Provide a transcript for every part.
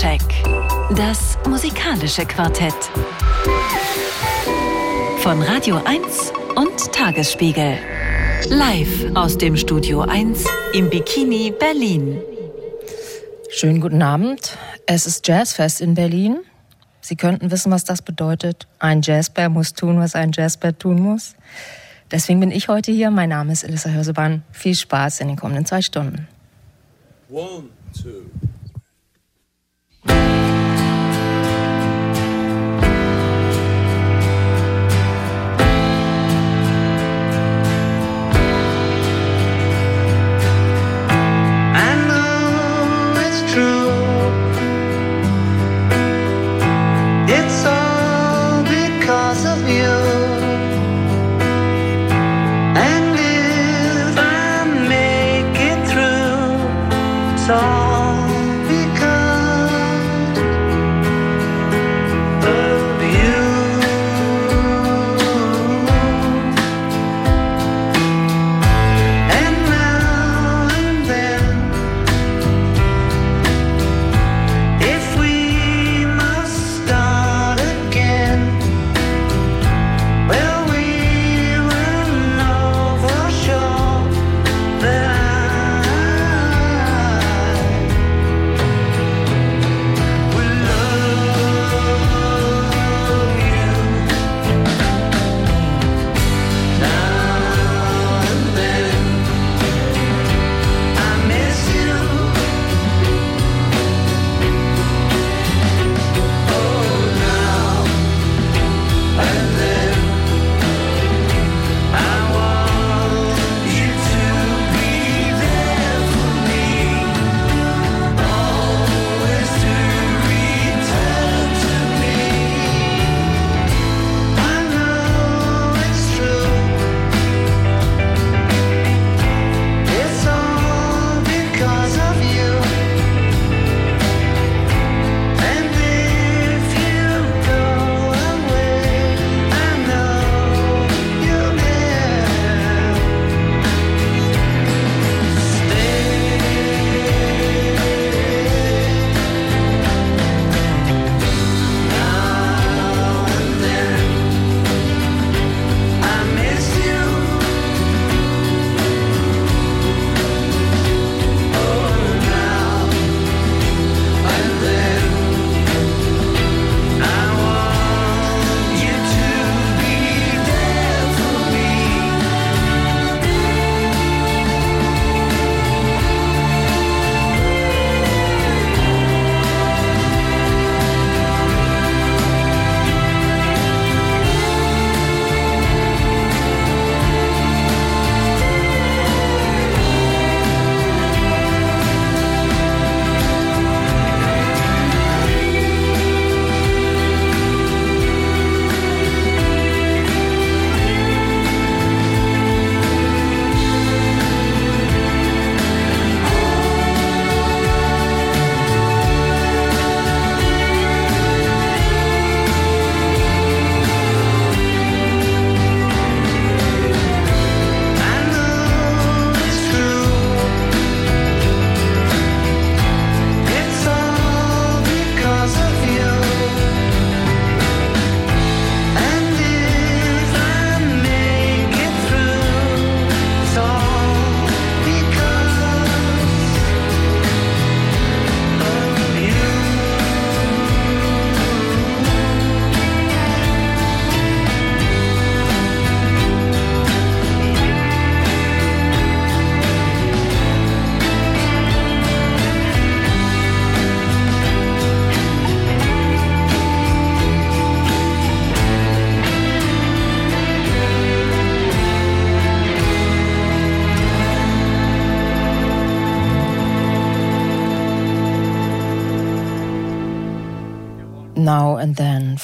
Soundcheck. Das musikalische Quartett. Von Radio 1 und Tagesspiegel. Live aus dem Studio 1 im Bikini Berlin. Schönen guten Abend. Es ist Jazzfest in Berlin. Sie könnten wissen, was das bedeutet. Ein Jazzbär muss tun, was ein Jazzbär tun muss. Deswegen bin ich heute hier. Mein Name ist Elissa Hörsebahn. Viel Spaß in den kommenden zwei Stunden. One, two.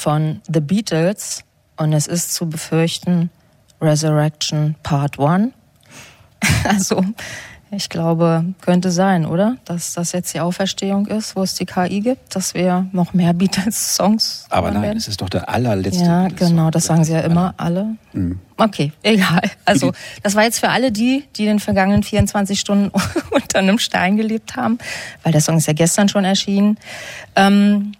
Von The Beatles und es ist zu befürchten Resurrection Part 1. Also Ich glaube, könnte sein, oder? Dass das jetzt die Auferstehung ist, wo es die KI gibt, dass wir noch mehr Beatles-Songs Aber nein, es ist doch der allerletzte. Ja, genau, das sagen sie ja immer alle. Mhm. Okay, egal. Also, das war jetzt für alle die, die in den vergangenen 24 Stunden unter einem Stein gelebt haben, weil der Song ist ja gestern schon erschienen. Ähm,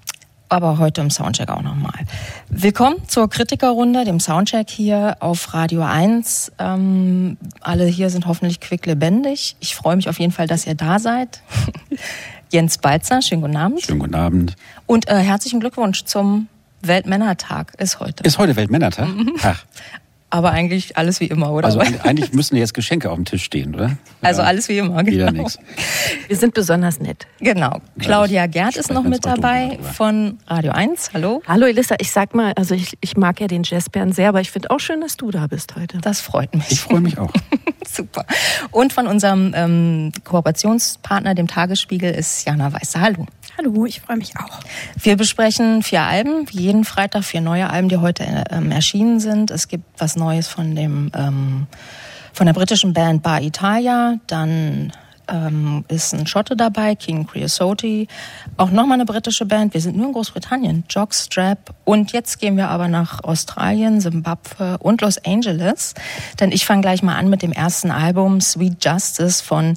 aber heute im Soundcheck auch nochmal. Willkommen zur Kritikerrunde, dem Soundcheck hier auf Radio 1. Ähm, alle hier sind hoffentlich quicklebendig. Ich freue mich auf jeden Fall, dass ihr da seid. Jens Beitzer, schönen guten Abend. Schönen guten Abend. Und äh, herzlichen Glückwunsch zum Weltmännertag ist heute. Ist heute Weltmännertag? Mhm. Ach aber eigentlich alles wie immer, oder? Also eigentlich müssen jetzt Geschenke auf dem Tisch stehen, oder? Also ja. alles wie immer, genau. Wieder nichts. Wir sind besonders nett. Genau. Claudia Gerd ist noch mit dabei von Radio 1. Hallo. Hallo Elissa, ich sag mal, also ich, ich mag ja den Jazzbären sehr, aber ich finde auch schön, dass du da bist heute. Das freut mich. Ich freue mich auch. Super. Und von unserem ähm, Kooperationspartner, dem Tagesspiegel, ist Jana Weißer. Hallo. Hallo, ich freue mich auch. Wir besprechen vier Alben, jeden Freitag vier neue Alben, die heute ähm, erschienen sind. Es gibt was Neues von dem ähm, von der britischen Band Bar Italia, dann ähm, ist ein Schotte dabei, King Creosote, auch nochmal eine britische Band. Wir sind nur in Großbritannien, Jockstrap. Und jetzt gehen wir aber nach Australien, Simbabwe und Los Angeles. Denn ich fange gleich mal an mit dem ersten Album Sweet Justice von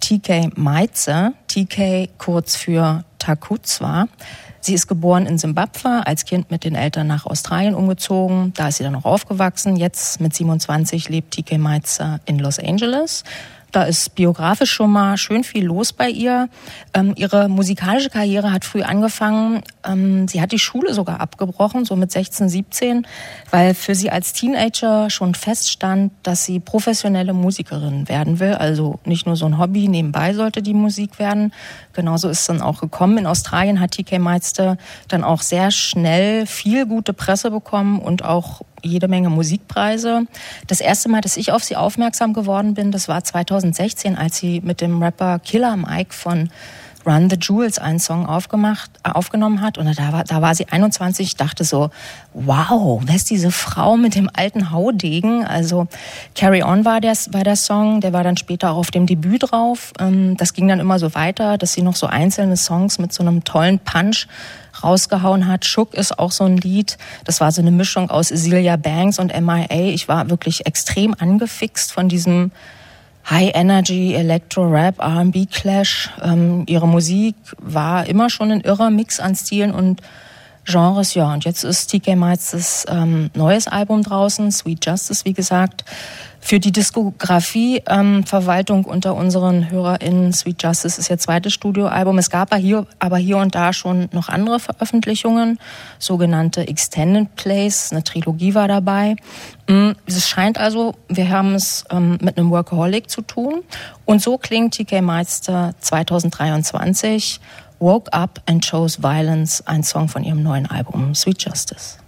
TK Meitze, TK kurz für Takuzwa. Sie ist geboren in Simbabwe, als Kind mit den Eltern nach Australien umgezogen. Da ist sie dann auch aufgewachsen. Jetzt mit 27 lebt TK Meitze in Los Angeles. Da ist biografisch schon mal schön viel los bei ihr. Ähm, ihre musikalische Karriere hat früh angefangen. Ähm, sie hat die Schule sogar abgebrochen, so mit 16, 17, weil für sie als Teenager schon feststand, dass sie professionelle Musikerin werden will. Also nicht nur so ein Hobby, nebenbei sollte die Musik werden. Genauso ist es dann auch gekommen. In Australien hat TK Meister dann auch sehr schnell viel gute Presse bekommen und auch jede Menge Musikpreise. Das erste Mal, dass ich auf sie aufmerksam geworden bin, das war 2016, als sie mit dem Rapper Killer Mike von Run the Jewels einen Song aufgemacht, äh, aufgenommen hat. Und da war, da war sie 21. Ich dachte so, wow, wer ist diese Frau mit dem alten Haudegen? Also Carry On war der, war der Song. Der war dann später auch auf dem Debüt drauf. Ähm, das ging dann immer so weiter, dass sie noch so einzelne Songs mit so einem tollen Punch rausgehauen hat. Shook ist auch so ein Lied. Das war so eine Mischung aus Celia Banks und MIA. Ich war wirklich extrem angefixt von diesem High Energy, Electro Rap, R&B Clash. Ähm, ihre Musik war immer schon ein irrer Mix an Stilen und Genres, ja. Und jetzt ist TK Mites ähm, neues Album draußen, Sweet Justice, wie gesagt. Für die Diskografie-Verwaltung ähm, unter unseren HörerInnen, Sweet Justice ist ihr zweites Studioalbum. Es gab hier, aber hier und da schon noch andere Veröffentlichungen, sogenannte Extended Plays, eine Trilogie war dabei. Mm, es scheint also, wir haben es ähm, mit einem Workaholic zu tun. Und so klingt TK Meister 2023 Woke Up and Chose Violence, ein Song von ihrem neuen Album Sweet Justice.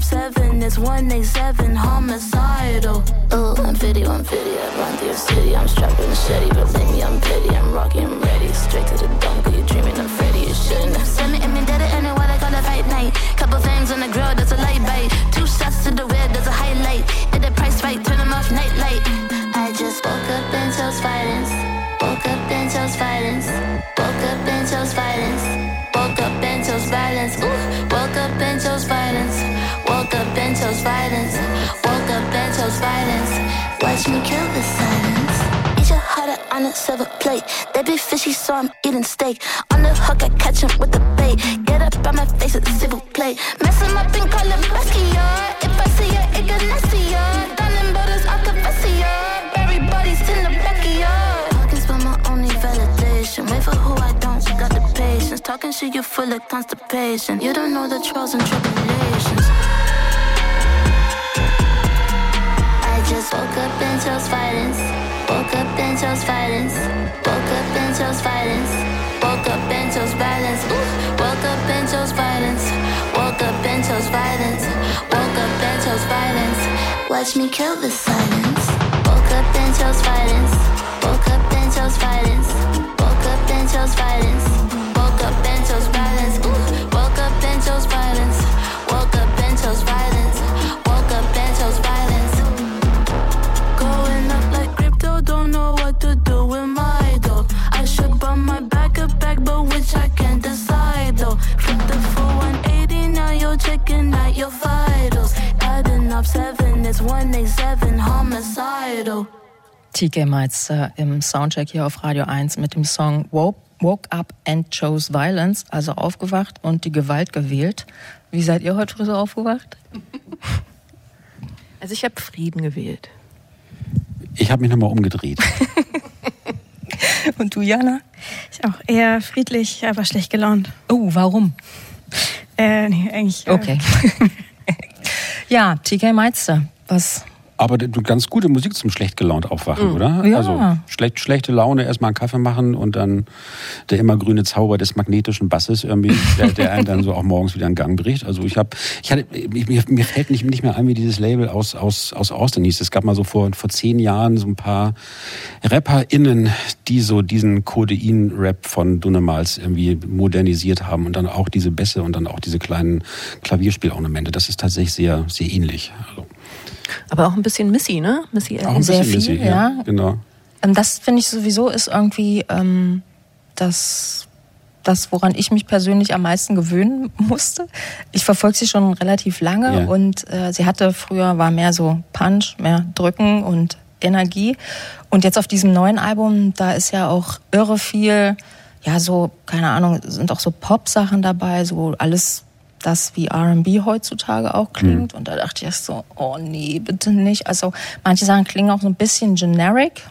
Seven, it's 187 homicidal. Oh, I'm 50, I'm 50, I run through your city. I'm strapped with machete, believe me, I'm petty. I'm rocking, I'm ready. Straight to the dome, you dreaming, I'm Freddy, you shouldn't have. Send me, and me, it, and what I call a fight night. Couple things on the grill, that's a light bite. Two shots to the rear, that's a highlight. Did the price right, turn them off, night light. I just woke up and chose violence. Woke up and chose violence. Woke up and chose violence. Violence. Woke up and chose violence. Watch me kill the silence. Eat your heart on a silver plate. They be fishy, so I'm eating steak. On the hook, I catch him with the bait. Get up on my face the civil plate. Mess him up and call him Basquiat. If I see ya, it get nastier. Diamond butters, I confess ya. Bury bodies in the backyard. Pockets for my only validation. Wait for who I don't got the patience. Talking shit, you full of constipation. You don't know the trials and tribulations. Woke up and chose violence. Woke up and chose violence. Woke up and chose violence. Woke up and chose violence. Ooh, woke up and chose violence. Woke up and chose violence. Woke up and chose violence. Watch me kill the silence. Woke up and chose violence. Woke up and chose violence. Woke up and chose violence. Woke up and chose violence. Woke up and chose violence. Which I can't decide though. Flip the full 180, now you're checking out your vitals. Adding up seven, it's 187 homicidal. TK Meister im Soundcheck hier auf Radio 1 mit dem Song Woke, Woke Up and Chose Violence, also aufgewacht und die Gewalt gewählt. Wie seid ihr heute früh so aufgewacht? Also ich habe Frieden gewählt. Ich habe mich nochmal umgedreht. Und du, Jana? Ich auch eher friedlich, aber schlecht gelaunt. Oh, warum? Äh, nee, eigentlich. Äh, Okay. ja, TK Meister, was Aber du ganz gute Musik zum schlecht gelaunt aufwachen, oder? Mhm. Ja. Also schlecht, schlechte Laune, erstmal einen Kaffee machen und dann der immergrüne Zauber des magnetischen Basses irgendwie, der, der einen dann so auch morgens wieder in Gang bricht. Also ich habe, ich hatte, mir, mir fällt nicht, nicht mehr ein, wie dieses Label aus, aus, aus Austin hieß. Es gab mal so vor, vor zehn Jahren so ein paar RapperInnen, die so diesen Codein-Rap von Dunnemals irgendwie modernisiert haben und dann auch diese Bässe und dann auch diese kleinen Klavierspielornamente. Das ist tatsächlich sehr, sehr ähnlich. Also Aber auch ein bisschen Missy, ne? Missy auch ein. Sehr bisschen viel, Missy, ja. Genau. Ähm, Das finde ich sowieso ist irgendwie ähm, das, das, woran ich mich persönlich am meisten gewöhnen musste. Ich verfolge sie schon relativ lange Ja. und äh, sie hatte früher war mehr so Punch, mehr Drücken und Energie. Und jetzt auf diesem neuen Album, da ist ja auch irre viel, ja so keine Ahnung, sind auch so Pop-Sachen dabei, so alles das wie R&B heutzutage auch klingt. Und da dachte ich erst so, oh nee, bitte nicht. Also manche Sachen klingen auch so ein bisschen generic,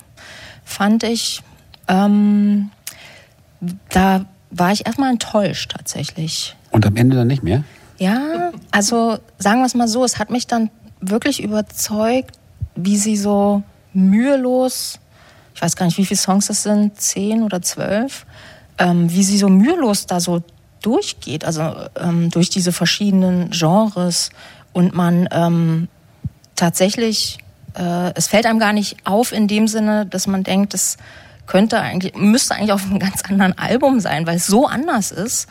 fand ich. Ähm, da war ich erstmal enttäuscht tatsächlich. Und am Ende dann nicht mehr? Ja, also sagen wir es mal so, es hat mich dann wirklich überzeugt, wie sie so mühelos, ich weiß gar nicht, wie viele Songs es sind, zehn oder zwölf, ähm, wie sie so mühelos da so durchgeht, also ähm, durch diese verschiedenen Genres und man ähm, tatsächlich, äh, es fällt einem gar nicht auf in dem Sinne, dass man denkt, es könnte eigentlich, müsste eigentlich auf einem ganz anderen Album sein, weil es so anders ist.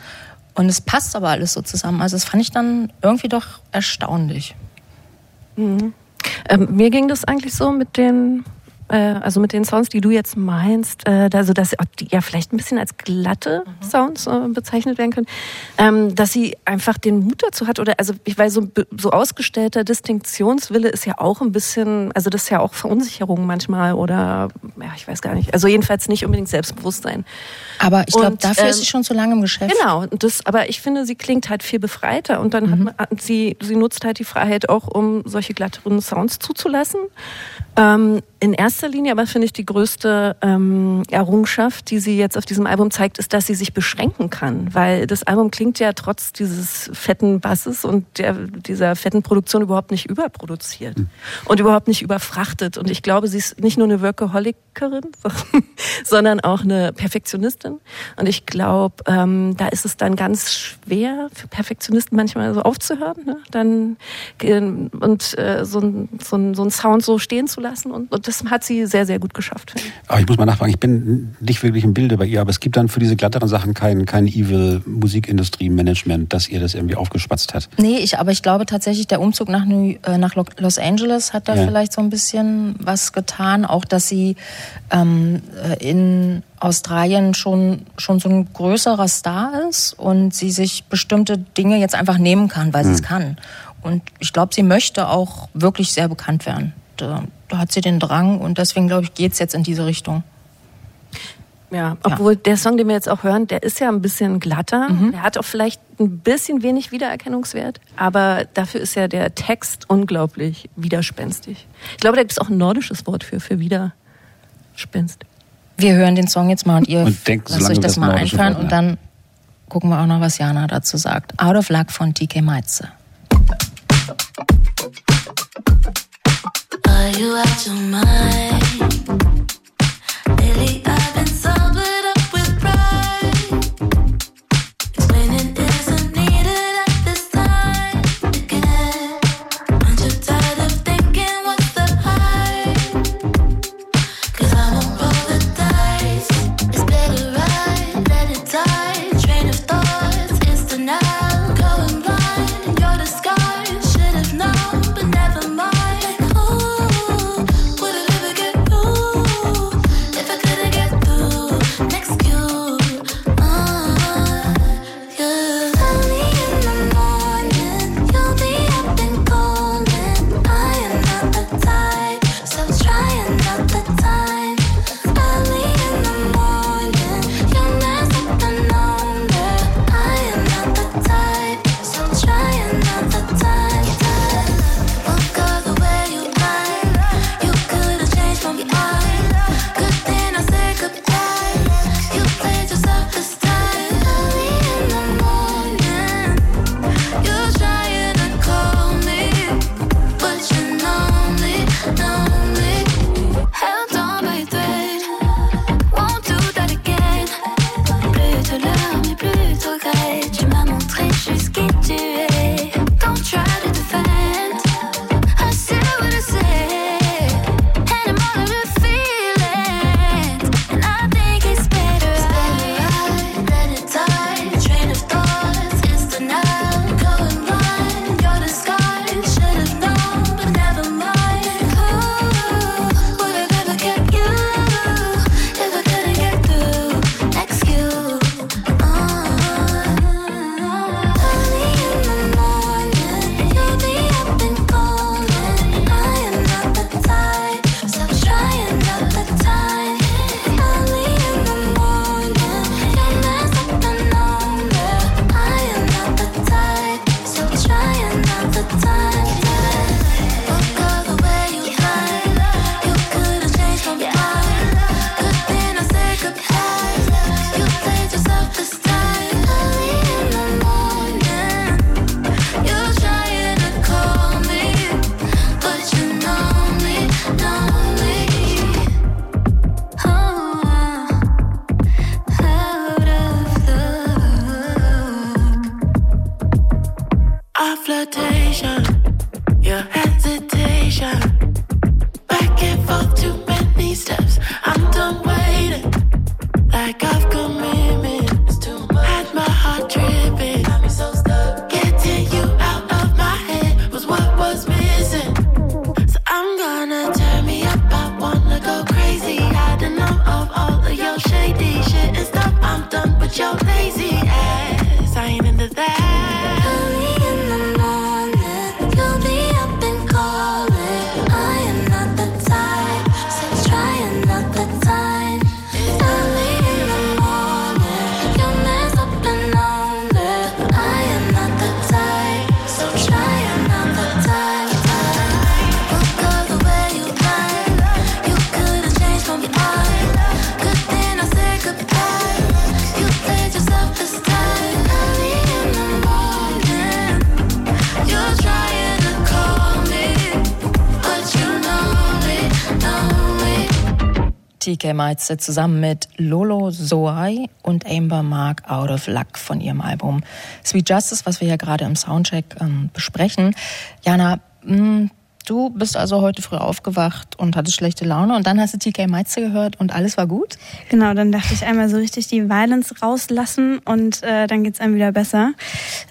Und es passt aber alles so zusammen. Also das fand ich dann irgendwie doch erstaunlich. Ähm, mir ging das eigentlich so mit den, also mit den Sounds, die du jetzt meinst, äh, also dass die ja vielleicht ein bisschen als glatte Sounds äh, bezeichnet werden können, ähm, dass sie einfach den Mut dazu hat oder also ich weiß so so ausgestellter Distinktionswille ist ja auch ein bisschen, also das ist ja auch Verunsicherung manchmal oder ja ich weiß gar nicht, also jedenfalls nicht unbedingt Selbstbewusstsein. Aber ich glaube, dafür ähm, ist sie schon so lange im Geschäft. Genau, das, aber ich finde, sie klingt halt viel befreiter und dann hat man, sie, sie nutzt halt die Freiheit auch, um solche glatteren Sounds zuzulassen. Ähm, in erster Linie aber finde ich die größte ähm, Errungenschaft, die sie jetzt auf diesem Album zeigt, ist, dass sie sich beschränken kann, weil das Album klingt ja trotz dieses fetten Basses und der, dieser fetten Produktion überhaupt nicht überproduziert und überhaupt nicht überfrachtet. Und ich glaube, sie ist nicht nur eine Workaholikerin, sondern auch eine Perfektionistin. Und ich glaube, ähm, da ist es dann ganz schwer für Perfektionisten manchmal so aufzuhören, ne? dann und äh, so, ein, so, ein, so ein Sound so stehen zu lassen. Und, und das hat sie sehr, sehr gut geschafft. Aber ich muss mal nachfragen, ich bin nicht wirklich im Bilde bei ihr, aber es gibt dann für diese glatteren Sachen kein, kein evil Musikindustrie-Management, das ihr das irgendwie aufgespatzt hat. Nee, ich, aber ich glaube tatsächlich, der Umzug nach, New, äh, nach Lo- Los Angeles hat da Ja. vielleicht so ein bisschen was getan. Auch, dass sie ähm, äh, in Australien schon, schon so ein größerer Star ist und sie sich bestimmte Dinge jetzt einfach nehmen kann, weil sie es kann. Und ich glaube, sie möchte auch wirklich sehr bekannt werden. Da, hat sie den Drang und deswegen, glaube ich, geht's jetzt in diese Richtung. Ja, obwohl der Song, den wir jetzt auch hören, der ist ja ein bisschen glatter. Der hat auch vielleicht ein bisschen wenig Wiedererkennungswert, aber dafür ist ja der Text unglaublich widerspenstig. Ich glaube, da gibt es auch ein nordisches Wort für, für Widerspenst. Wir hören den Song jetzt mal und ihr Und denkt, lasst euch das das mal einfallen Wort und dann gucken wir auch noch, was Jana dazu sagt. Out of Luck von TK Meitze. You out your mind? Lately I've Meitze zusammen mit Lolo Zoai und Amber Mark Out of Luck von ihrem Album Sweet Justice, was wir ja gerade im Soundcheck ähm, besprechen. Jana, mh, hm, du bist also heute früh aufgewacht und hattest schlechte Laune und dann hast du TK Meitze gehört und alles war gut? Genau, dann dachte ich einmal so richtig die Violence rauslassen und äh, dann geht's einem wieder besser.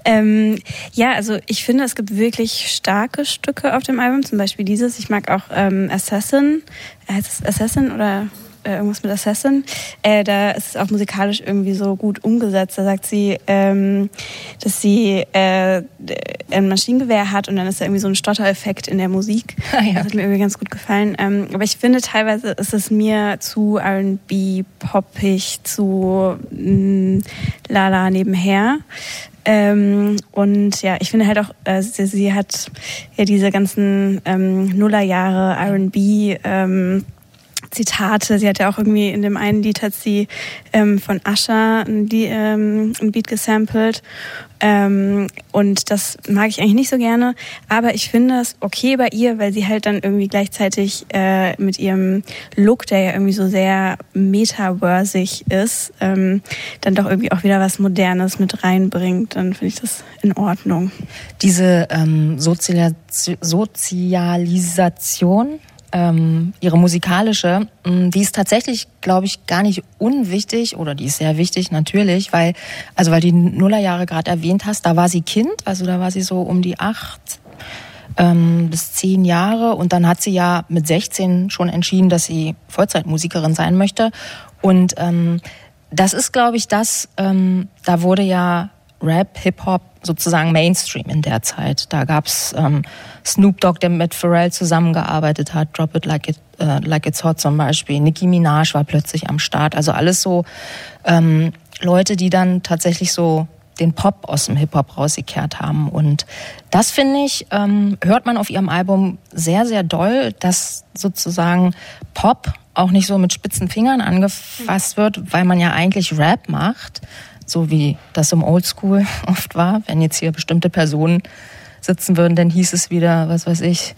Ähm, ja, also ich finde, es gibt wirklich starke Stücke auf dem Album, zum Beispiel dieses. Ich mag auch ähm, Assassin. Heißt es Assassin oder äh, irgendwas mit Assassin. Äh, da ist es auch musikalisch irgendwie so gut umgesetzt. Da sagt sie, ähm, dass sie äh, ein Maschinengewehr hat und dann ist da irgendwie so ein Stottereffekt in der Musik. Ah, ja. Das hat mir irgendwie ganz gut gefallen. Ähm, aber ich finde teilweise ist es mir zu R&B, poppig, zu mh, mm, lala nebenher. Ähm, und ja, ich finde halt auch, äh, sie, sie, hat ja diese ganzen ähm, Nullerjahre R&B ähm, Zitate. Sie hat ja auch irgendwie in dem einen Lied hat sie ähm, von Asha ein, ähm, ein Beat gesampelt. Ähm, und das mag ich eigentlich nicht so gerne. Aber ich finde es okay bei ihr, weil sie halt dann irgendwie gleichzeitig äh, mit ihrem Look, der ja irgendwie so sehr metaversig ist, ähm, dann doch irgendwie auch wieder was Modernes mit reinbringt. Dann finde ich das in Ordnung. Diese ähm, Sozialis Sozialisation ähm, ihre musikalische, mm, die ist tatsächlich, glaube ich, gar nicht unwichtig oder die ist sehr wichtig natürlich, weil also weil die Nullerjahre gerade erwähnt hast, da war sie Kind, also da war sie so um die acht ähm, bis zehn Jahre und dann hat sie ja mit 16 schon entschieden, dass sie Vollzeitmusikerin sein möchte und ähm, das ist, glaube ich, das. Ähm, da wurde ja Rap, Hip-Hop sozusagen Mainstream in der Zeit. Da gab's ähm, Snoop Dogg, der mit Pharrell zusammengearbeitet hat, Drop It Like, it, äh, like It's Hot zum Beispiel. Nicki Minaj war plötzlich am Start. Also alles so ähm, Leute, die dann tatsächlich so den Pop aus dem Hip-Hop rausgekehrt haben. Und das, finde ich, ähm, hört man auf ihrem Album sehr, sehr doll, dass sozusagen Pop auch nicht so mit spitzen Fingern angefasst wird, weil man ja eigentlich Rap macht so wie das im Oldschool oft war. Wenn jetzt hier bestimmte Personen sitzen würden, dann hieß es wieder, was weiß ich,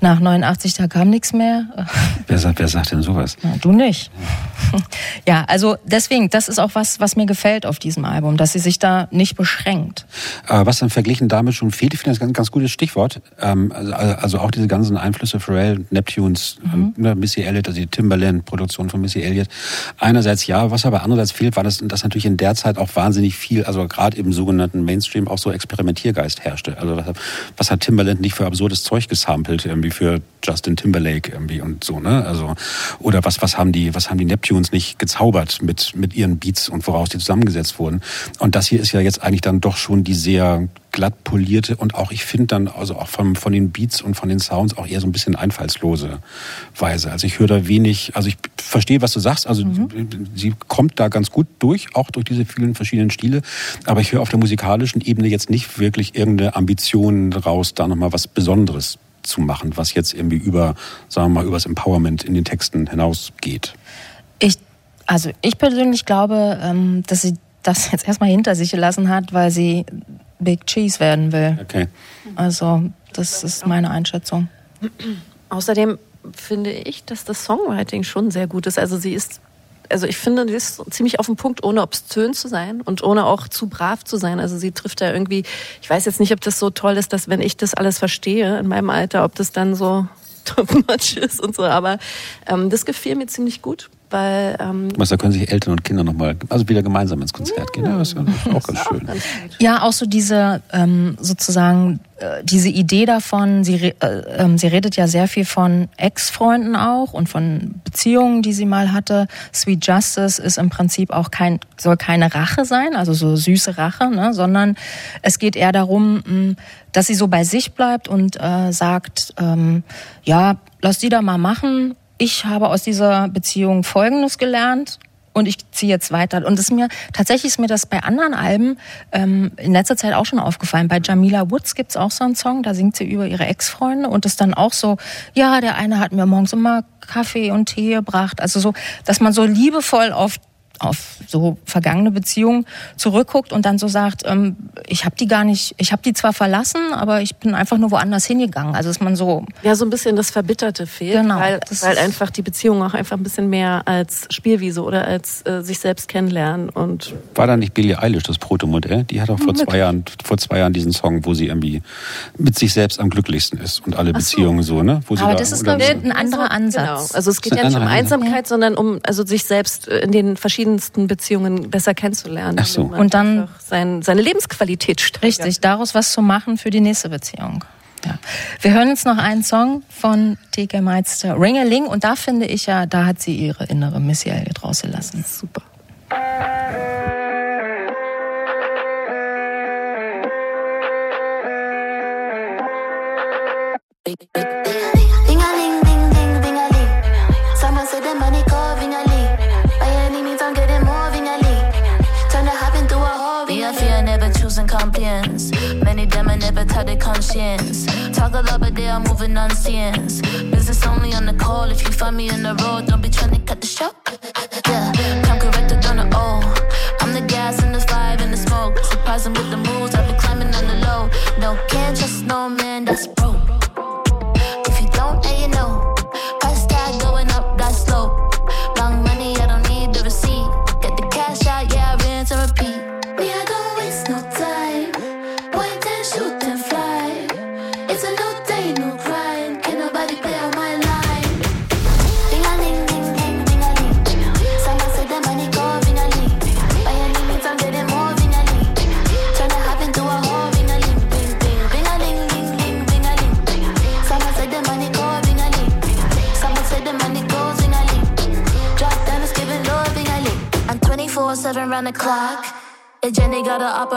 nach 89, da kam nichts mehr. Wer sagt, wer sagt denn sowas? Na, du nicht. Ja, also deswegen, das ist auch was, was mir gefällt auf diesem Album, dass sie sich da nicht beschränkt. Äh, was dann verglichen damit schon fehlt, ich finde das ein ganz, ganz gutes Stichwort. Ähm, also, also auch diese ganzen Einflüsse, Pharrell, Neptunes, mhm. ne, Missy Elliott, also die Timberland-Produktion von Missy Elliott. Einerseits ja, was aber andererseits fehlt, war, dass, dass natürlich in der Zeit auch wahnsinnig viel, also gerade im sogenannten Mainstream auch so Experimentiergeist herrschte. Also was, was hat Timberland nicht für absurdes Zeug gesampelt irgendwie irgendwie für Justin Timberlake irgendwie und so, ne? Also oder was was haben die was haben die Neptunes nicht gezaubert mit mit ihren Beats und woraus die zusammengesetzt wurden? Und das hier ist ja jetzt eigentlich dann doch schon die sehr glatt polierte und auch, ich finde dann, also auch von, von den Beats und von den Sounds auch eher so ein bisschen einfallslose Weise. Also ich höre da wenig, also ich verstehe, was du sagst, also mhm. sie kommt da ganz gut durch, auch durch diese vielen verschiedenen Stile, aber ich höre auf der musikalischen Ebene jetzt nicht wirklich irgendeine Ambition raus, da nochmal was Besonderes zu machen, was jetzt irgendwie über, sagen wir mal, übers Empowerment in den Texten hinausgeht. Ich, also ich persönlich glaube, ähm, dass sie das jetzt erstmal hinter sich gelassen hat, weil sie Big Cheese werden will. Okay. Also, das ist meine Einschätzung. Außerdem finde ich, dass das Songwriting schon sehr gut ist. Also sie ist, also ich finde, sie ist ziemlich auf den Punkt, ohne obszön zu sein und ohne auch zu brav zu sein. Also sie trifft da irgendwie, ich weiß jetzt nicht, ob das so toll ist, dass wenn ich das alles verstehe in meinem Alter, ob das dann so too much ist und so. Aber ähm, das gefiel mir ziemlich gut. Weil, ähm, Was, da können sich Eltern und Kinder nochmal, also wieder gemeinsam ins Konzert gehen. Ja, das ist ja auch ganz schön. Ja, auch so diese, ähm, sozusagen, äh, diese Idee davon, sie, äh, äh, sie redet ja sehr viel von Ex-Freunden auch und von Beziehungen, die sie mal hatte. Sweet Justice ist im Prinzip auch kein, soll keine Rache sein, also so süße Rache, ne, sondern es geht eher darum, mh, dass sie so bei sich bleibt und äh, sagt, ähm, ja, lass die da mal machen ich habe aus dieser Beziehung Folgendes gelernt und ich ziehe jetzt weiter. Und es mir tatsächlich ist mir das bei anderen Alben ähm, in letzter Zeit auch schon aufgefallen. Bei Jamila Woods gibt's auch so einen Song, da singt sie über ihre Ex-Freunde und ist dann auch so, ja, der eine hat mir morgens immer Kaffee und Tee gebracht. Also so, dass man so liebevoll auf auf so vergangene Beziehungen zurückguckt und dann so sagt, ähm, ich habe die gar nicht, ich habe die zwar verlassen, aber ich bin einfach nur woanders hingegangen. Also ist man so ja so ein bisschen das Verbitterte fehlt, genau, weil, weil einfach die Beziehung auch einfach ein bisschen mehr als Spielwiese oder als äh, sich selbst kennenlernen und war da nicht Billie Eilish das Protomodell? Die hat auch vor zwei Jahren vor zwei Jahren diesen Song, wo sie irgendwie mit sich selbst am glücklichsten ist und alle so. Beziehungen so ne? Wo sie aber da, das ist glaube ich ein anderer Ansatz. Genau. Also es geht ja nicht um Einsamkeit, sondern um also sich selbst in den verschiedenen verschiedensten Beziehungen besser kennenzulernen. Ach so. Und dann sein, seine Lebensqualität steigert. Richtig, daraus was zu machen für die nächste Beziehung. Ja. Wir hören jetzt noch einen Song von TK Meister, Ringeling, und da finde ich ja, da hat sie ihre innere Missy Elliott rausgelassen. Super. Big, big. compliance. Never tell their conscience. Talk a lot, but they are moving on science. Business only on the call. If you find me in the road, don't be trying to cut the show. Yeah, come corrected on the O. I'm the gas and the five and the smoke. Surprising with the moves, I've been climbing on the low. No, can't trust no man, that's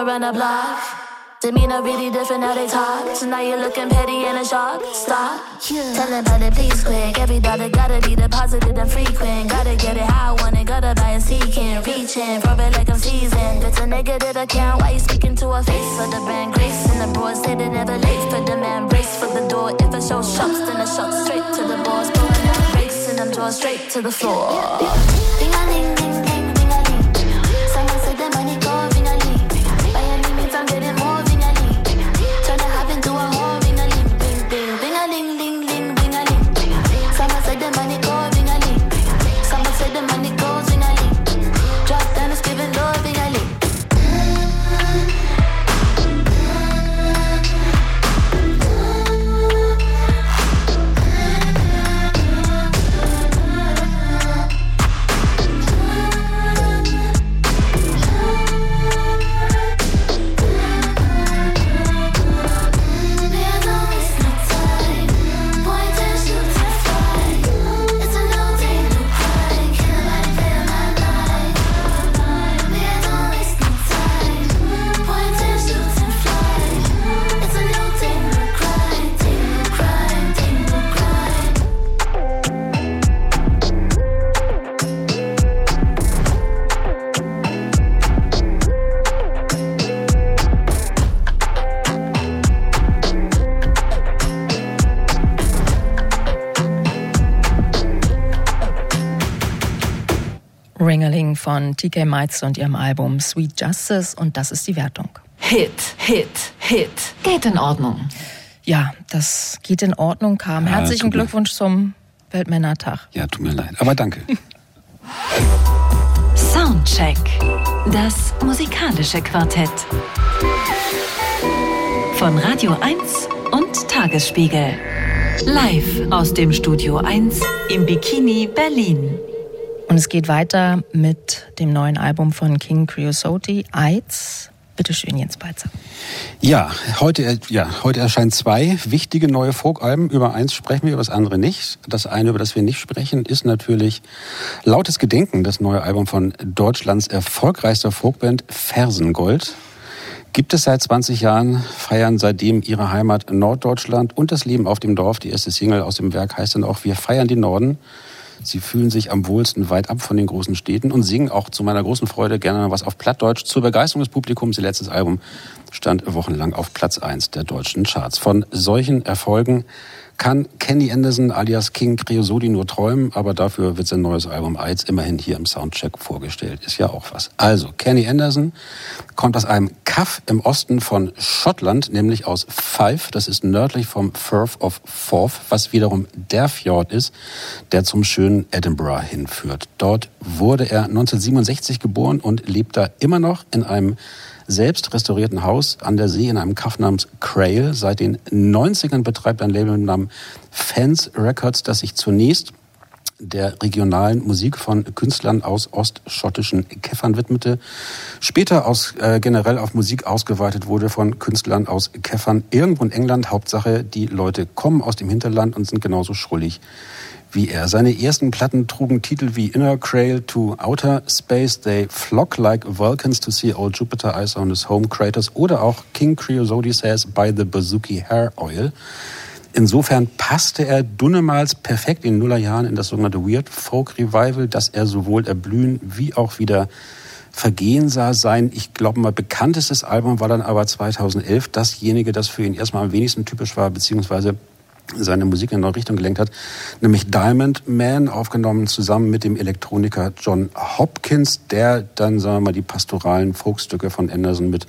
up around the block. Demeanor really different how they talk. So now you're looking petty and a shock. Stop. Yeah. Tell about it, please quick. Every dollar gotta be deposited and frequent. Gotta get it how I want it. Gotta buy and seeking. Reaching for it like I'm seasoned. It's a negative account. Why you speaking to a face for the brand grace? And the bros say they never late for the man. Brace for the door. If a show shops, then a shot straight to the boss. Pulling out brakes and I'm drawn straight to the floor. Ding a von TK Mites und ihrem Album Sweet Justice und das ist die Wertung. Hit, Hit, Hit. Geht in Ordnung. Ja, das geht in Ordnung, kam. Ja, Herzlichen Glückwunsch zum Weltmännertag. Ja, tut mir leid. Aber danke. Soundcheck. Das musikalische Quartett. Von Radio 1 und Tagesspiegel. Live aus dem Studio 1 im Bikini Berlin. Und es geht weiter mit dem neuen Album von King Creosote, Eids. Bitte schön, Jens Beitzer. Ja, heute, äh, ja, heute erscheinen zwei wichtige neue Folkalben. Über eins sprechen wir, über das andere nicht. Das eine, über das wir nicht sprechen, ist natürlich Lautes Gedenken, das neue Album von Deutschlands erfolgreichster Folkband Fersengold. Gibt es seit 20 Jahren, feiern seitdem ihre Heimat Norddeutschland und das Leben auf dem Dorf. Die erste Single aus dem Werk heißt dann auch Wir feiern den Norden. Sie fühlen sich am wohlsten weit ab von den großen Städten und singen auch zu meiner großen Freude gerne was auf Plattdeutsch. Zur Begeisterung des Publikums, ihr letztes Album stand wochenlang auf Platz 1 der deutschen Charts. Von solchen Erfolgen kann Kenny Anderson alias King Creosote nur träumen, aber dafür wird sein neues Album Eids immerhin hier im Soundcheck vorgestellt. Ist ja auch was. Also, Kenny Anderson kommt aus einem Kaff im Osten von Schottland, nämlich aus Fife. Das ist nördlich vom Firth of Forth, was wiederum der Fjord ist, der zum schönen Edinburgh hinführt. Dort wurde er 1967 geboren und lebt da immer noch in einem selbst restaurierten Haus an der See in einem Kaff namens Crail. Seit den 90ern betreibt ein Label mit Fans Records, das sich zunächst der regionalen Musik von Künstlern aus ostschottischen Käffern widmete, später aus, äh, generell auf Musik ausgeweitet wurde von Künstlern aus Käffern irgendwo in England. Hauptsache, die Leute kommen aus dem Hinterland und sind genauso schrullig wie er. Seine ersten Platten trugen Titel wie Inner Crail to Outer Space, They Flock Like Vulcans to See Old Jupiter Ice on His Home Craters oder auch King Creosote Says by the Bazooki Hair Oil. Insofern passte er Dunnemals perfekt in Nullerjahren in das sogenannte Weird Folk Revival, das er sowohl erblühen wie auch wieder vergehen sah. Sein, ich glaube mal, bekanntestes Album war dann aber 2011 dasjenige, das für ihn erstmal am wenigsten typisch war, beziehungsweise seine Musik in eine neue Richtung gelenkt hat, nämlich Diamond Man, aufgenommen zusammen mit dem Elektroniker John Hopkins, der dann, sagen wir mal, die pastoralen Folkstücke von Anderson mit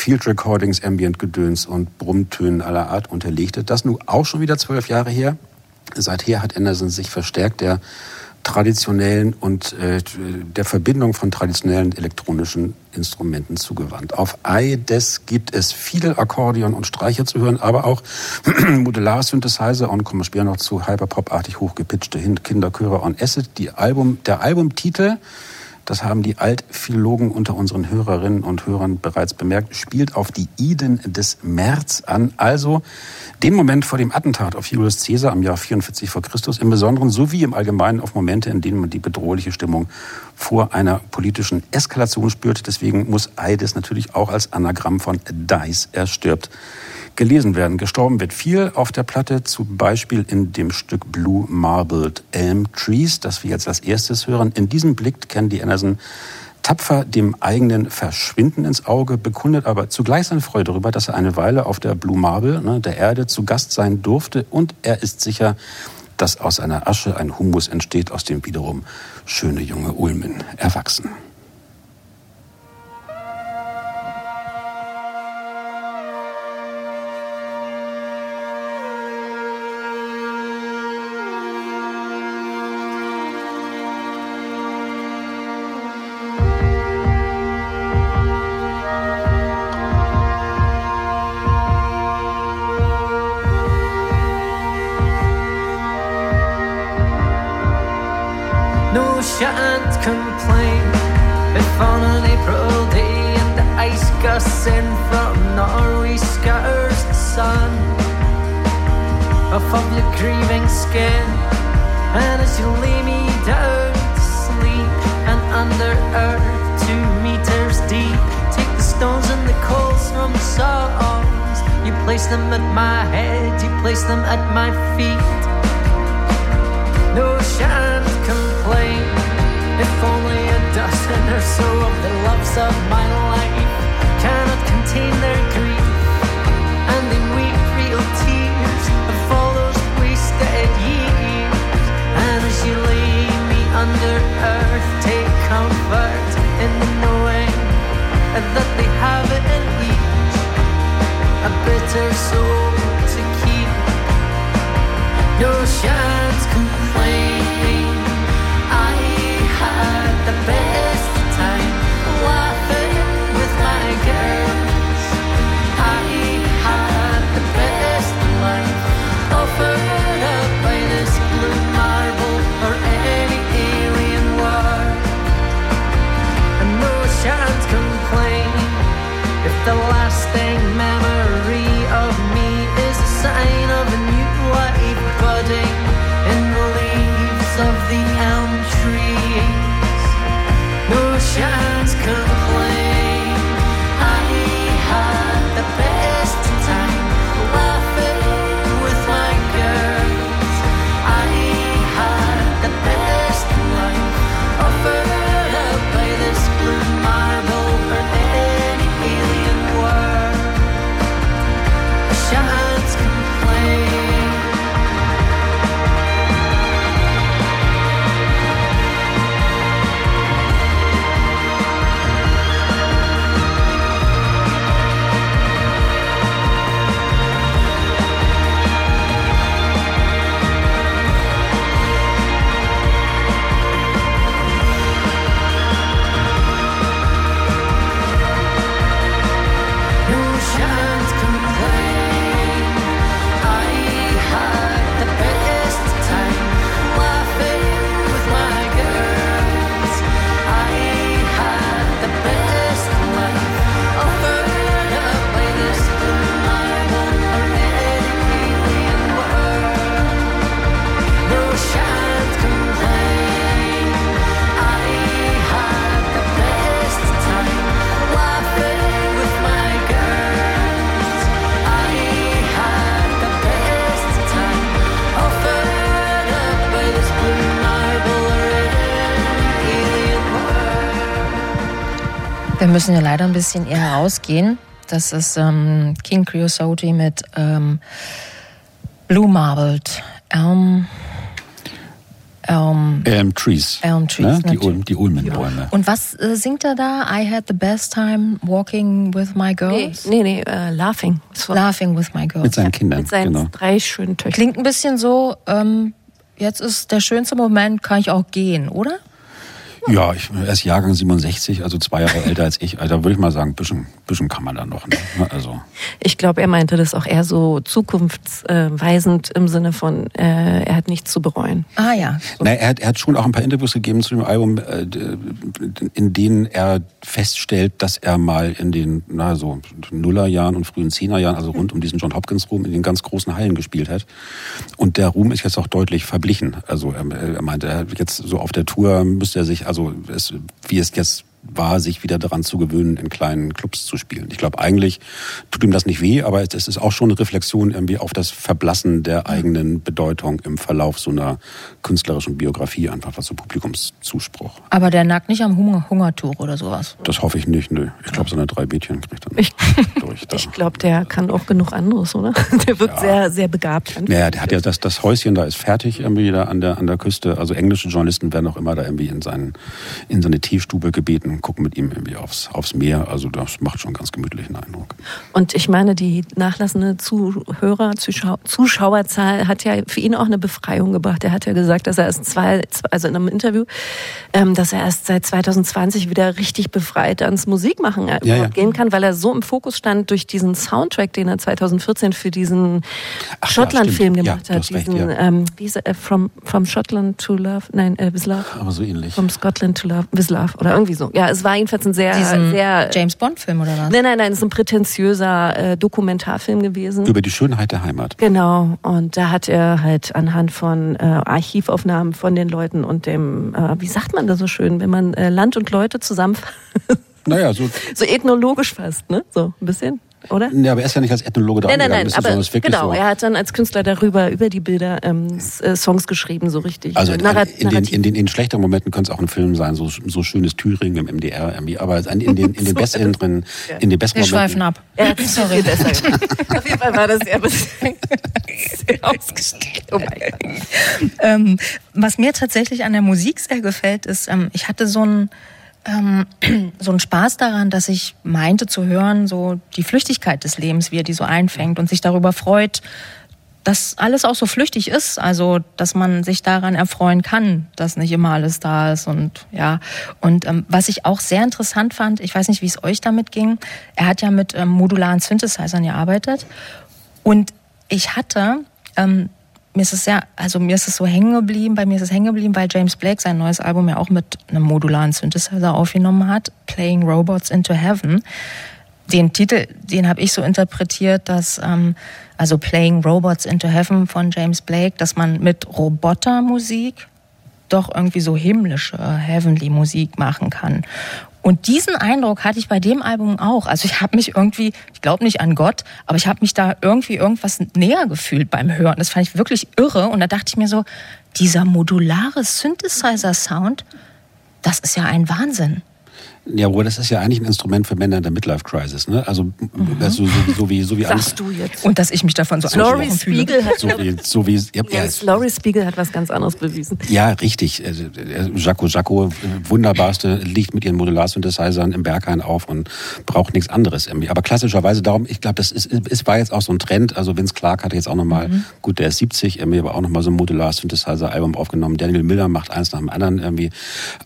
Field Recordings, Ambient Gedöns und Brummtönen aller Art unterlegte. Das nun auch schon wieder zwölf Jahre her. Seither hat Anderson sich verstärkt der traditionellen und äh, der Verbindung von traditionellen elektronischen Instrumenten zugewandt. Auf iDes gibt es viel Akkordeon und Streicher zu hören, aber auch Modular-Synthesizer und kommen später noch zu Hyperpop-artig hochgepitchte Kinderchöre on Acid. Die Album, der Albumtitel das haben die Altphilologen unter unseren Hörerinnen und Hörern bereits bemerkt, spielt auf die Iden des März an, also den Moment vor dem Attentat auf Julius Caesar im Jahr 44 vor Christus im Besonderen sowie im Allgemeinen auf Momente, in denen man die bedrohliche Stimmung vor einer politischen Eskalation spürt. Deswegen muss Eides natürlich auch als Anagramm von Dice erstirbt gelesen werden. Gestorben wird viel auf der Platte, zum Beispiel in dem Stück Blue Marbled Elm Trees, das wir jetzt als erstes hören. In diesem Blick Candy Anderson tapfer dem eigenen Verschwinden ins Auge, bekundet aber zugleich seine Freude darüber, dass er eine Weile auf der Blue Marble, ne, der Erde, zu Gast sein durfte und er ist sicher, dass aus einer Asche ein Humus entsteht, aus dem wiederum schöne junge Ulmen erwachsen. Of your grieving skin. And as you lay me down to sleep and under earth two meters deep, take the stones and the coals from the songs. You place them at my head, you place them at my feet. No shan't complain if only a dozen or so of the loves of my Wir müssen ja leider ein bisschen eher rausgehen. Das ist ähm, King Creosote mit ähm, Blue Marbled Elm. Elm. Elm Trees. Elm Trees, Ne? Die. Ulm, die Ulmenbäume. Und was äh, singt er da? I had the best time walking with my Nee, girls. nee, nee äh, Laughing. War Laughing with my girls. Mit seinen Kindern, mit seinen genau. drei schönen Töchtern. Klingt ein bisschen so, ähm, jetzt ist der schönste Moment, kann ich auch gehen, oder? Ja, ich, er ist Jahrgang 67, also zwei Jahre älter als ich. Also da würde ich mal sagen, bisschen, bisschen kann man da noch. Ne? Also Ich glaube, er meinte das auch eher so zukunftsweisend im Sinne von, äh, er hat nichts zu bereuen. Ah ja. Na, er, hat, er hat schon auch ein paar Interviews gegeben zu dem Album, äh, in denen er feststellt, dass er mal in den na, so Nullerjahren und frühen Zehnerjahren, also rund um diesen John Hopkins Ruhm, in den ganz großen Hallen gespielt hat. Und der Ruhm ist jetzt auch deutlich verblichen. Also er, er meinte, er jetzt so auf der Tour müsste er sich, also es, wie es jetzt war, sich wieder daran zu gewöhnen, in kleinen Clubs zu spielen. Ich glaube, eigentlich tut ihm das nicht weh, aber es ist auch schon eine Reflexion irgendwie auf das Verblassen der eigenen Bedeutung im Verlauf so einer künstlerischen Biografie, einfach was so Publikumszuspruch. Aber der nagt nicht am Hunger Hungertuch oder sowas. Das hoffe ich nicht, nö. Ich glaube, seine drei Mädchen kriegt er Ich, durch. Da. ich glaube, der kann auch genug anderes, oder? Der wirkt Ja. sehr, sehr begabt. Naja, der hat ja das, das Häuschen da ist fertig irgendwie da an der, an der Küste. Also englische Journalisten werden auch immer da irgendwie in, seinen, in seine Teestube gebeten, gucken mit ihm irgendwie aufs, aufs Meer. Also das macht schon einen ganz gemütlichen Eindruck. Und ich meine, die nachlassende Zuhörer, Zuschau Zuschauerzahl hat ja für ihn auch eine Befreiung gebracht. Er hat ja gesagt, dass er erst zwei, also in einem Interview, ähm, dass er erst seit 2020 wieder richtig befreit ans Musikmachen äh, Ja, ja. gehen kann, weil er so im Fokus stand durch diesen Soundtrack, den er 2014 für diesen ja, Schottland-Film. Ja, gemacht hat. recht, diesen, ja. ähm, wie er, äh, from, from Scotland to Love, nein, äh, with Love. Aber so ähnlich. From Scotland to Love, with Love oder irgendwie so. Ja, es war jedenfalls ein sehr, Diesen sehr James Bond-Film oder was? Nein, nein, nein, es ist ein prätentiöser äh, Dokumentarfilm gewesen. Über die Schönheit der Heimat. Genau, und da hat er halt anhand von äh, Archivaufnahmen von den Leuten und dem, äh, wie sagt man das so schön, wenn man äh, Land und Leute zusammen, Naja, so. so ethnologisch fast, ne? So ein bisschen, oder? Ja, aber er ist ja nicht als Ethnologe da Nein, nein, nein, aber sondern es ist wirklich genau, so. er hat dann als Künstler darüber, über die Bilder ähm, äh, Songs geschrieben, so richtig. Also in, narrat- in, den, in, den, in schlechteren Momenten könnte es auch ein Film sein, so, so schönes Thüringen im MDR irgendwie. Aber in den, in den So. besseren, in den besseren Wir schweifen Momenten. ab. er besser gemacht. Auf jeden Fall war das sehr, sehr ausgestellt. Oh mein Gott. Ähm, was mir tatsächlich an der Musik sehr gefällt, ist, ähm, ich hatte so ein ähm, so einen Spaß daran, dass ich meinte zu hören, so die Flüchtigkeit des Lebens, wie er die so einfängt und sich darüber freut, dass alles auch so flüchtig ist, also dass man sich daran erfreuen kann, dass nicht immer alles da ist und ja. Und ähm, was ich auch sehr interessant fand, ich weiß nicht, wie es euch damit ging, er hat ja mit ähm, modularen Synthesizern gearbeitet und ich hatte ähm, mir ist es sehr, also mir ist es so hängen geblieben, bei mir ist es hängen geblieben, weil James Blake sein neues Album ja auch mit einem modularen Synthesizer aufgenommen hat, Playing Robots into Heaven. Den Titel, den habe ich so interpretiert, dass ähm, also Playing Robots into Heaven von James Blake, dass man mit Robotermusik doch irgendwie so himmlische, heavenly Musik machen kann. Und diesen Eindruck hatte ich bei dem Album auch. Also ich habe mich irgendwie, ich glaube nicht an Gott, aber ich habe mich da irgendwie irgendwas näher gefühlt beim Hören. Das fand ich wirklich irre. Und da dachte ich mir so, dieser modulare Synthesizer-Sound, das ist ja ein Wahnsinn. Ja, aber das ist ja eigentlich ein Instrument für Männer in der Midlife Crisis, ne? Also, mhm. also so, so, wie so wie Sagst du jetzt? Und dass ich mich davon so Laurie Spiegel hat so wie so wie ja, ja, Laurie Spiegel hat was ganz anderes bewiesen. Ja, richtig. Also, Jaco Jaco wunderbarste liegt mit ihren Modular-Synthesizern im Berghain auf und braucht nichts anderes irgendwie. Aber klassischerweise darum, ich glaube, das ist, ist war jetzt auch so ein Trend. Also Vince Clark hatte jetzt auch nochmal, mhm. gut, der ist 70, irgendwie aber auch nochmal so ein Modular-Synthesizer-Album aufgenommen. Daniel Miller macht eins nach dem anderen irgendwie.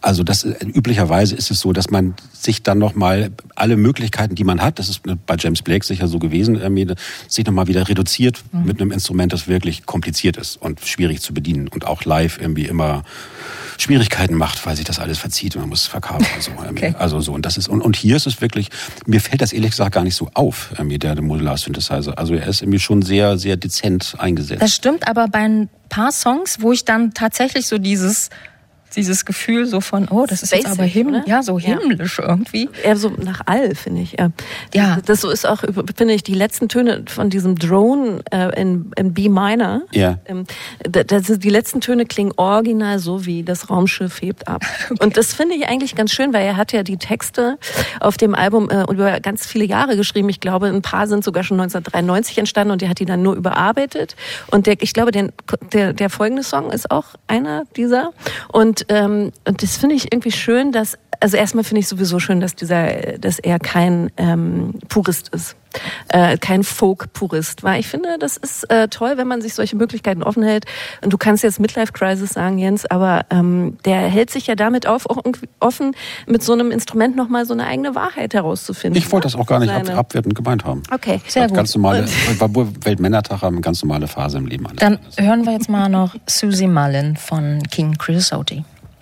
Also das üblicherweise ist es so, dass man sich dann nochmal alle Möglichkeiten, die man hat, das ist bei James Blake sicher so gewesen, sich nochmal wieder reduziert mhm. mit einem Instrument, das wirklich kompliziert ist und schwierig zu bedienen und auch live irgendwie immer Schwierigkeiten macht, weil sich das alles verzieht und man muss es verkaufen. Und so. okay. Also so. Und das ist, und, und hier ist es wirklich, mir fällt das ehrlich gesagt gar nicht so auf, der, der Modular Synthesizer. Also er ist irgendwie schon sehr, sehr dezent eingesetzt. Das stimmt, aber bei ein paar Songs, wo ich dann tatsächlich so dieses dieses Gefühl so von, oh, das ist Basic, jetzt aber himmel, ja, so himmlisch ja. irgendwie. Eher so nach all, finde ich. Ja. ja. Das so ist auch, finde ich, die letzten Töne von diesem Drone äh, in, in B minor. Ja. Ähm, das, die letzten Töne klingen original so wie das Raumschiff hebt ab. Okay. Und das finde ich eigentlich ganz schön, weil er hat ja die Texte auf dem Album äh, über ganz viele Jahre geschrieben. Ich glaube, ein paar sind sogar schon 1993 entstanden und er hat die dann nur überarbeitet. Und der, ich glaube, der, der, der folgende Song ist auch einer dieser. Und ähm, und das finde ich irgendwie schön, dass, also erstmal finde ich sowieso schön, dass dieser, dass er kein ähm, Purist ist. Äh, kein Folk-Purist weil Ich finde, das ist äh, toll, wenn man sich solche Möglichkeiten offen hält. Und du kannst jetzt Midlife-Crisis sagen, Jens, aber ähm, der hält sich ja damit auf, auch offen, mit so einem Instrument nochmal so eine eigene Wahrheit herauszufinden. Ich wollte das auch gar nicht ab, abwertend gemeint haben. Okay, sehr gut. Ganz normale, Weltmännertag haben eine ganz normale Phase im Leben. Dann hören wir jetzt mal noch Susie Mullen von King Creosote.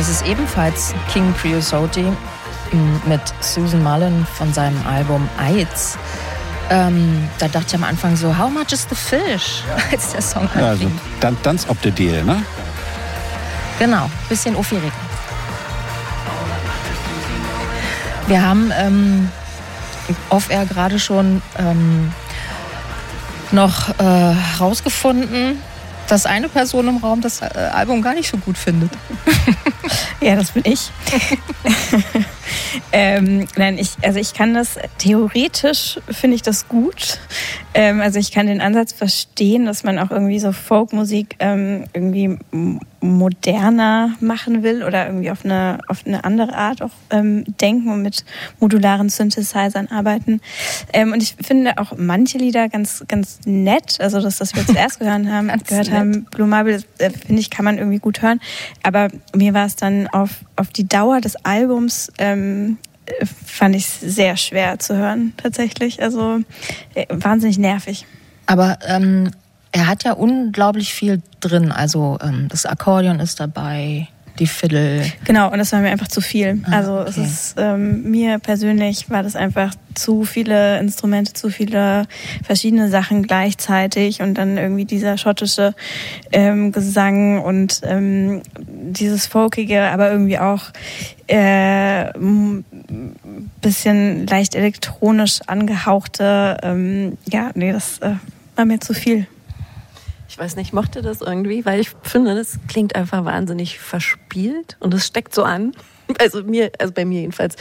das ist ebenfalls King Creosote m, mit Susan Mullen von seinem Album Eids. Ähm, da dachte ich am Anfang so, how much is the fish? Als der Song also anfing. dann, Dance ob der Deal, ne? Genau, bisschen aufgeregt. Wir haben ähm, off-air gerade schon ähm, noch äh, herausgefunden, dass eine Person im Raum das äh, Album gar nicht so gut findet. Ja, das bin ich. ähm, nein, ich, also ich kann das theoretisch finde ich das gut. Ähm, also ich kann den Ansatz verstehen, dass man auch irgendwie so Folkmusik ähm, irgendwie moderner machen will oder irgendwie auf eine auf eine andere Art auch ähm, denken und mit modularen Synthesizern arbeiten. Ähm, und ich finde auch manche Lieder ganz ganz nett. Also das, das wir zuerst gehört haben, gehört nett. haben, Blue Marble, äh, finde ich, kann man irgendwie gut hören. Aber mir war es dann auf, auf die Dauer des Albums, ähm, äh, fand ich sehr schwer zu hören, tatsächlich. Also äh, wahnsinnig nervig. Aber ähm, er hat ja unglaublich viel drin. Also ähm, das Akkordeon ist dabei, die Fiddle. Genau, und das war mir einfach zu viel. Ah, also es okay. ist ähm, mir persönlich war das einfach zu viele Instrumente, zu viele verschiedene Sachen gleichzeitig und dann irgendwie dieser schottische ähm, Gesang und ähm, dieses folkige, aber irgendwie auch äh, bisschen leicht elektronisch angehauchte. Ähm, ja, nee, das äh, war mir zu viel. Ich weiß nicht, ich mochte das irgendwie, weil ich finde, das klingt einfach wahnsinnig verspielt und es steckt so an. Also mir, also bei mir jedenfalls,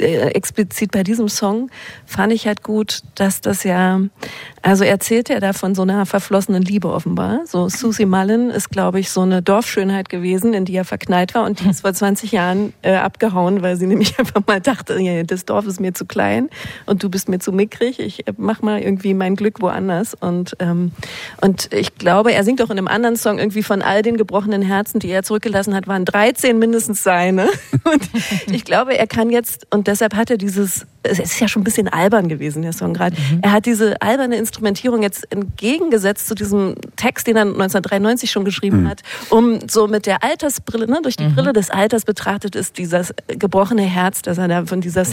äh, explizit bei diesem Song fand ich halt gut, dass das ja, also erzählt er da von so einer verflossenen Liebe offenbar. So Susie Mullen ist, glaube ich, so eine Dorfschönheit gewesen, in die er verknallt war und die ist vor 20 Jahren äh, abgehauen, weil sie nämlich einfach mal dachte, das Dorf ist mir zu klein und du bist mir zu mickrig. Ich äh, mach mal irgendwie mein Glück woanders und ähm, und ich glaube, er singt auch in einem anderen Song irgendwie von all den gebrochenen Herzen, die er zurückgelassen hat, waren 13 mindestens seine. Und ich glaube, er kann jetzt, und deshalb hat er dieses, es ist ja schon ein bisschen albern gewesen, der Song gerade. Er hat diese alberne Instrumentierung jetzt entgegengesetzt zu diesem Text, den er 1993 schon geschrieben hat, um so mit der Altersbrille, ne, durch die Brille des Alters betrachtet ist, dieses gebrochene Herz, das er da von dieser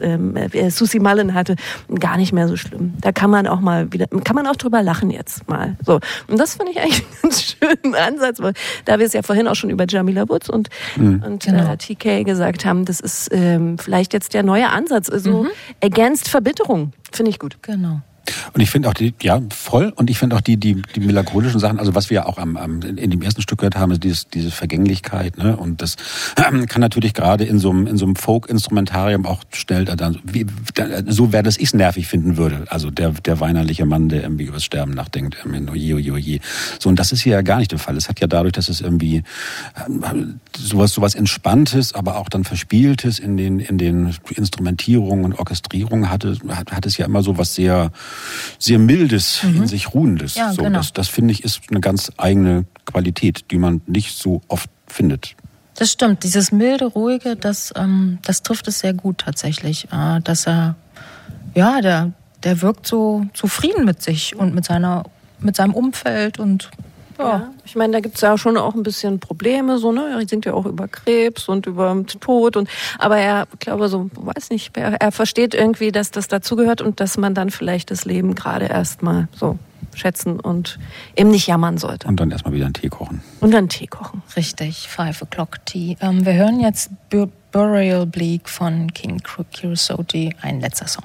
ähm, äh, Susie Mullen hatte, gar nicht mehr so schlimm. Da kann man auch mal wieder, kann man auch drüber lachen jetzt mal. So. Und das finde ich eigentlich einen ganz schönen Ansatz, weil da wir es ja vorhin auch schon über Jamila Woods und, und Genau. äh, TK gesagt haben, das ist ähm, vielleicht jetzt der neue Ansatz. Also against Verbitterung. Finde ich gut. Genau. Und ich finde auch die, ja, voll. Und ich finde auch die, die, die melancholischen Sachen, also was wir ja auch am, am, in dem ersten Stück gehört haben, ist dieses, diese Vergänglichkeit, ne? Und das kann natürlich gerade in so einem, in so einem Folk-Instrumentarium auch schnell dann, wie, da, so wäre das ich nervig finden würde. Also der, der weinerliche Mann, der irgendwie übers Sterben nachdenkt, irgendwie, oje, oje, oje. So, und das ist hier ja gar nicht der Fall. Es hat ja dadurch, dass es irgendwie ähm, sowas, sowas Entspanntes, aber auch dann Verspieltes in den, in den Instrumentierungen und Orchestrierungen hatte, hat, hat es ja immer so was sehr, sehr Mildes, in sich Ruhendes. Ja, so, genau. Das, das finde ich ist eine ganz eigene Qualität, die man nicht so oft findet. Das stimmt. Dieses milde, ruhige, das, ähm, das trifft es sehr gut tatsächlich. Äh, dass er, ja, der, der wirkt so zufrieden mit sich und mit seiner, mit seinem Umfeld und ja. Ja. Ich meine, da gibt's ja schon auch ein bisschen Probleme, so, ne? Er singt ja auch über Krebs und über Tod und, aber er, glaube so, weiß nicht, er, er versteht irgendwie, dass das dazugehört und dass man dann vielleicht das Leben gerade erstmal so schätzen und eben nicht jammern sollte. Und dann erstmal wieder einen Tee kochen. Und dann Tee kochen. Richtig, Five O'Clock Tea. Ähm, wir hören jetzt Bu- Burial Bleak von King Creosote, ein letzter Song.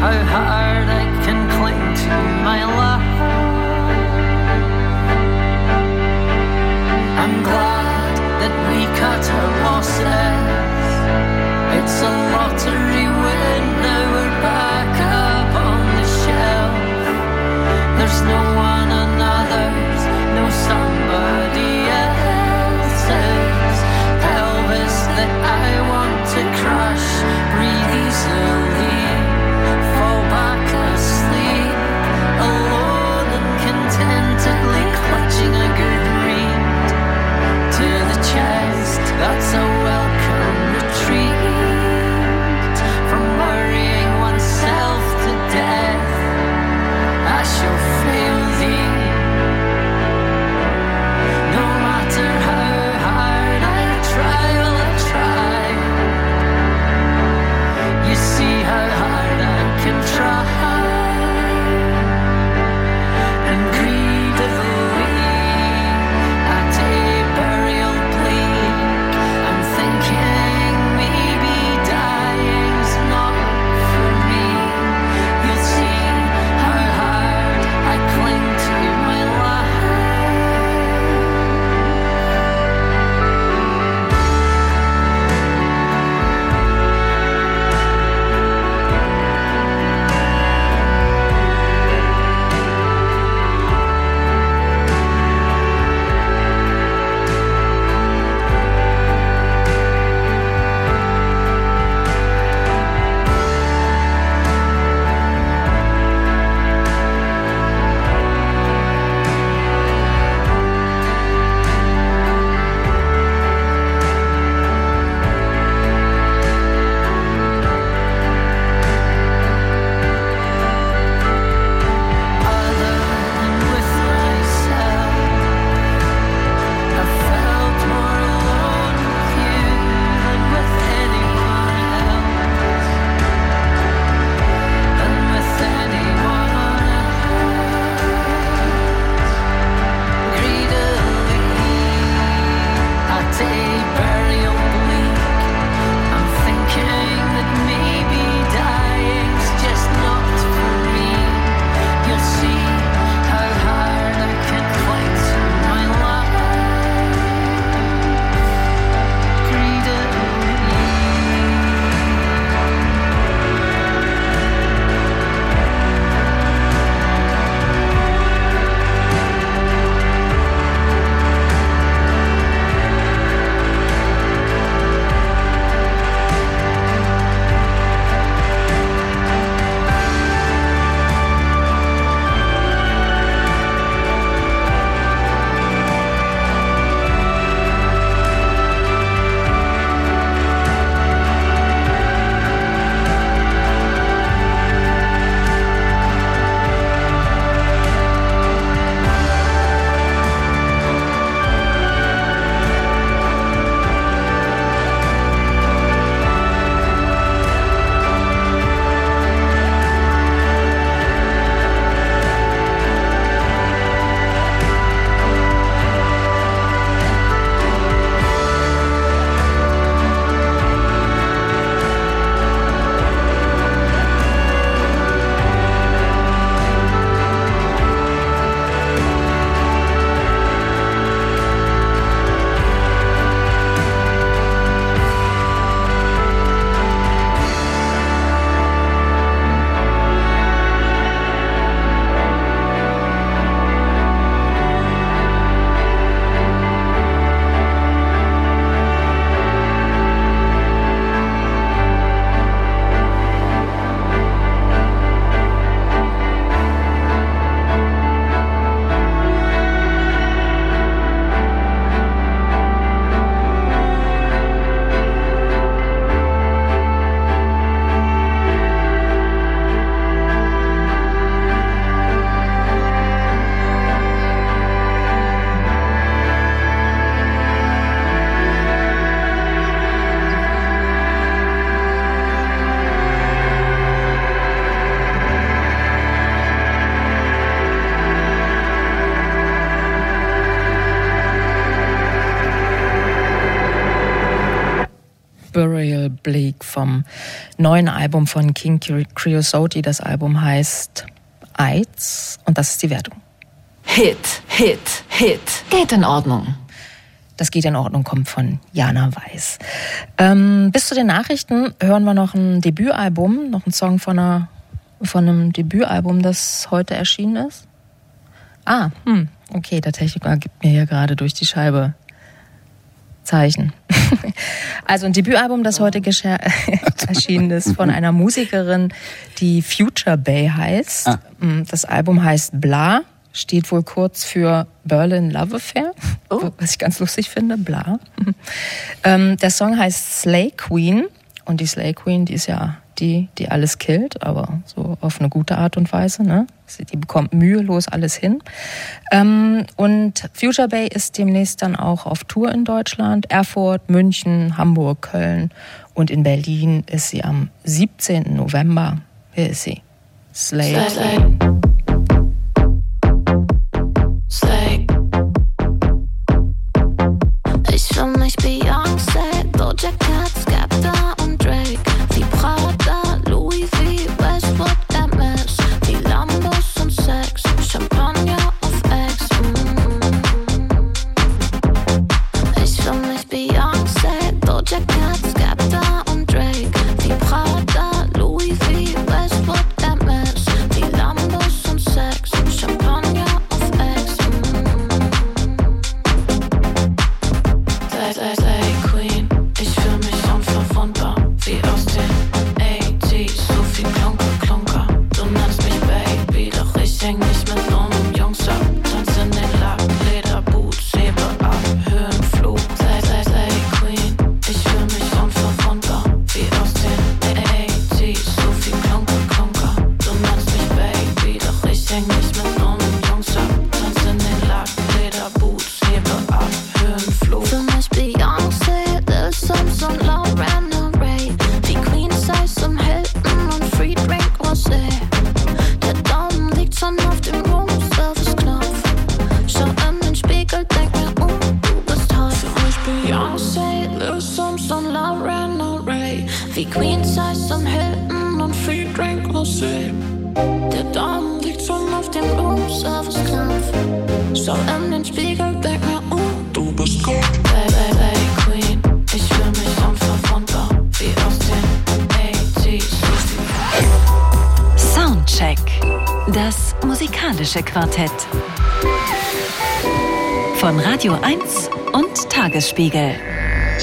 how hard I can cling to my life. I'm glad that we cut our losses. It's a lottery win, now we're back up on the shelf. There's no That's how vom neuen Album von King Creosote. Das Album heißt AIDS und das ist die Wertung. Hit, Hit, Hit. Geht in Ordnung. Das geht in Ordnung, kommt von Jana Weiß. Ähm, bis zu den Nachrichten hören wir noch ein Debütalbum, noch ein Song von, einer, von einem Debütalbum, das heute erschienen ist. Ah, hm, okay, der Techniker gibt mir hier gerade durch die Scheibe Zeichen. also ein Debütalbum, das heute erschienen ist von einer Musikerin, die Future Bay heißt. Ah. Mm, das Album heißt Bla, steht wohl kurz für Berlin Love Affair, oh. was ich ganz lustig finde, Bla. ähm, der Song heißt Slay Queen und die Slay Queen, die ist ja die, die alles killt, aber so auf eine gute Art und Weise. Ne? Die bekommt mühelos alles hin. Ähm, und Future Bay ist demnächst dann auch auf Tour in Deutschland. Erfurt, München, Hamburg, Köln und in Berlin ist sie am 17. November. Hier ist sie. Slay. Slay. Slay. Ich fühl mich Beyoncé, Doja Cat, Radio 1 und Tagesspiegel.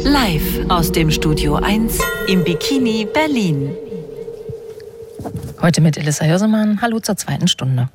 Live aus dem Studio 1 im Bikini Berlin. Heute mit Elissa Hörsemann. Hallo zur zweiten Stunde.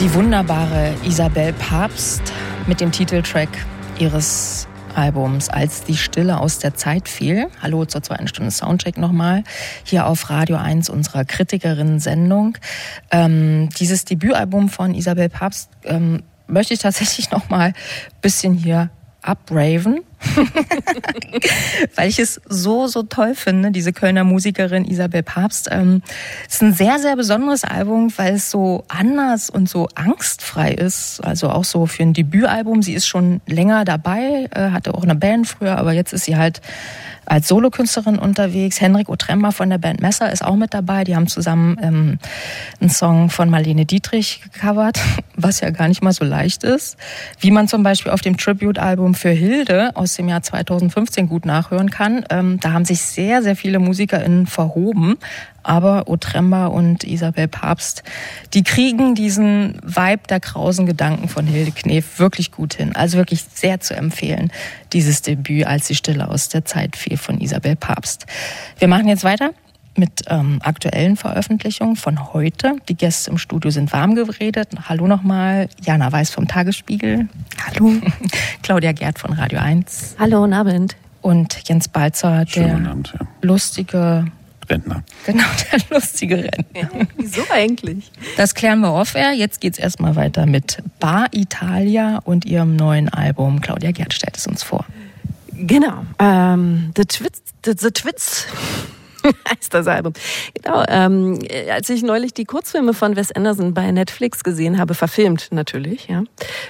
Die wunderbare Isabel Papst mit dem Titeltrack ihres Albums Als die Stille aus der Zeit fiel. Hallo zur zweiten Stunde Soundcheck nochmal. Hier auf Radio 1 unserer Kritikerinnen-Sendung. Ähm, dieses Debütalbum von Isabel Papst ähm, möchte ich tatsächlich nochmal ein bisschen hier abraven, weil ich es so, so toll finde, diese Kölner Musikerin Isabel Papst. Ähm, es ist ein sehr, sehr besonderes Album, weil es so anders und so angstfrei ist. Also auch so für ein Debütalbum. Sie ist schon länger dabei, äh, hatte auch eine Band früher, aber jetzt ist sie halt als Solokünstlerin unterwegs. Henrik Otremmer von der Band Messer ist auch mit dabei. Die haben zusammen ähm, einen Song von Marlene Dietrich gecovert, was ja gar nicht mal so leicht ist. Wie man zum Beispiel auf dem Tribute-Album für Hilde aus dem Jahr 2015 gut nachhören kann. Ähm, da haben sich sehr, sehr viele MusikerInnen verhoben. Aber Otremba und Isabel Papst, die kriegen diesen Vibe der krausen Gedanken von Hilde Knef wirklich gut hin. Also wirklich sehr zu empfehlen, dieses Debüt als die Stille aus der Zeit fiel von Isabel Papst. Wir machen jetzt weiter mit ähm, aktuellen Veröffentlichungen von heute. Die Gäste im Studio sind warm geredet. Hallo nochmal, Jana Weiß vom Tagesspiegel. Hallo. Claudia Gerd von Radio 1. Hallo, guten Abend. Und Jens Balzer, der Abend, ja. lustige, Rentner. genau, der lustige Rentner. Wieso eigentlich? Das klären wir off-air. Jetzt geht's erstmal weiter mit Bar Italia und ihrem neuen Album. Claudia Gerd stellt es uns vor. Genau. Ähm, The Twits, The, The Twits heißt das Album. Genau. Ähm, als ich neulich die Kurzfilme von Wes Anderson bei Netflix gesehen habe, verfilmt natürlich, ja,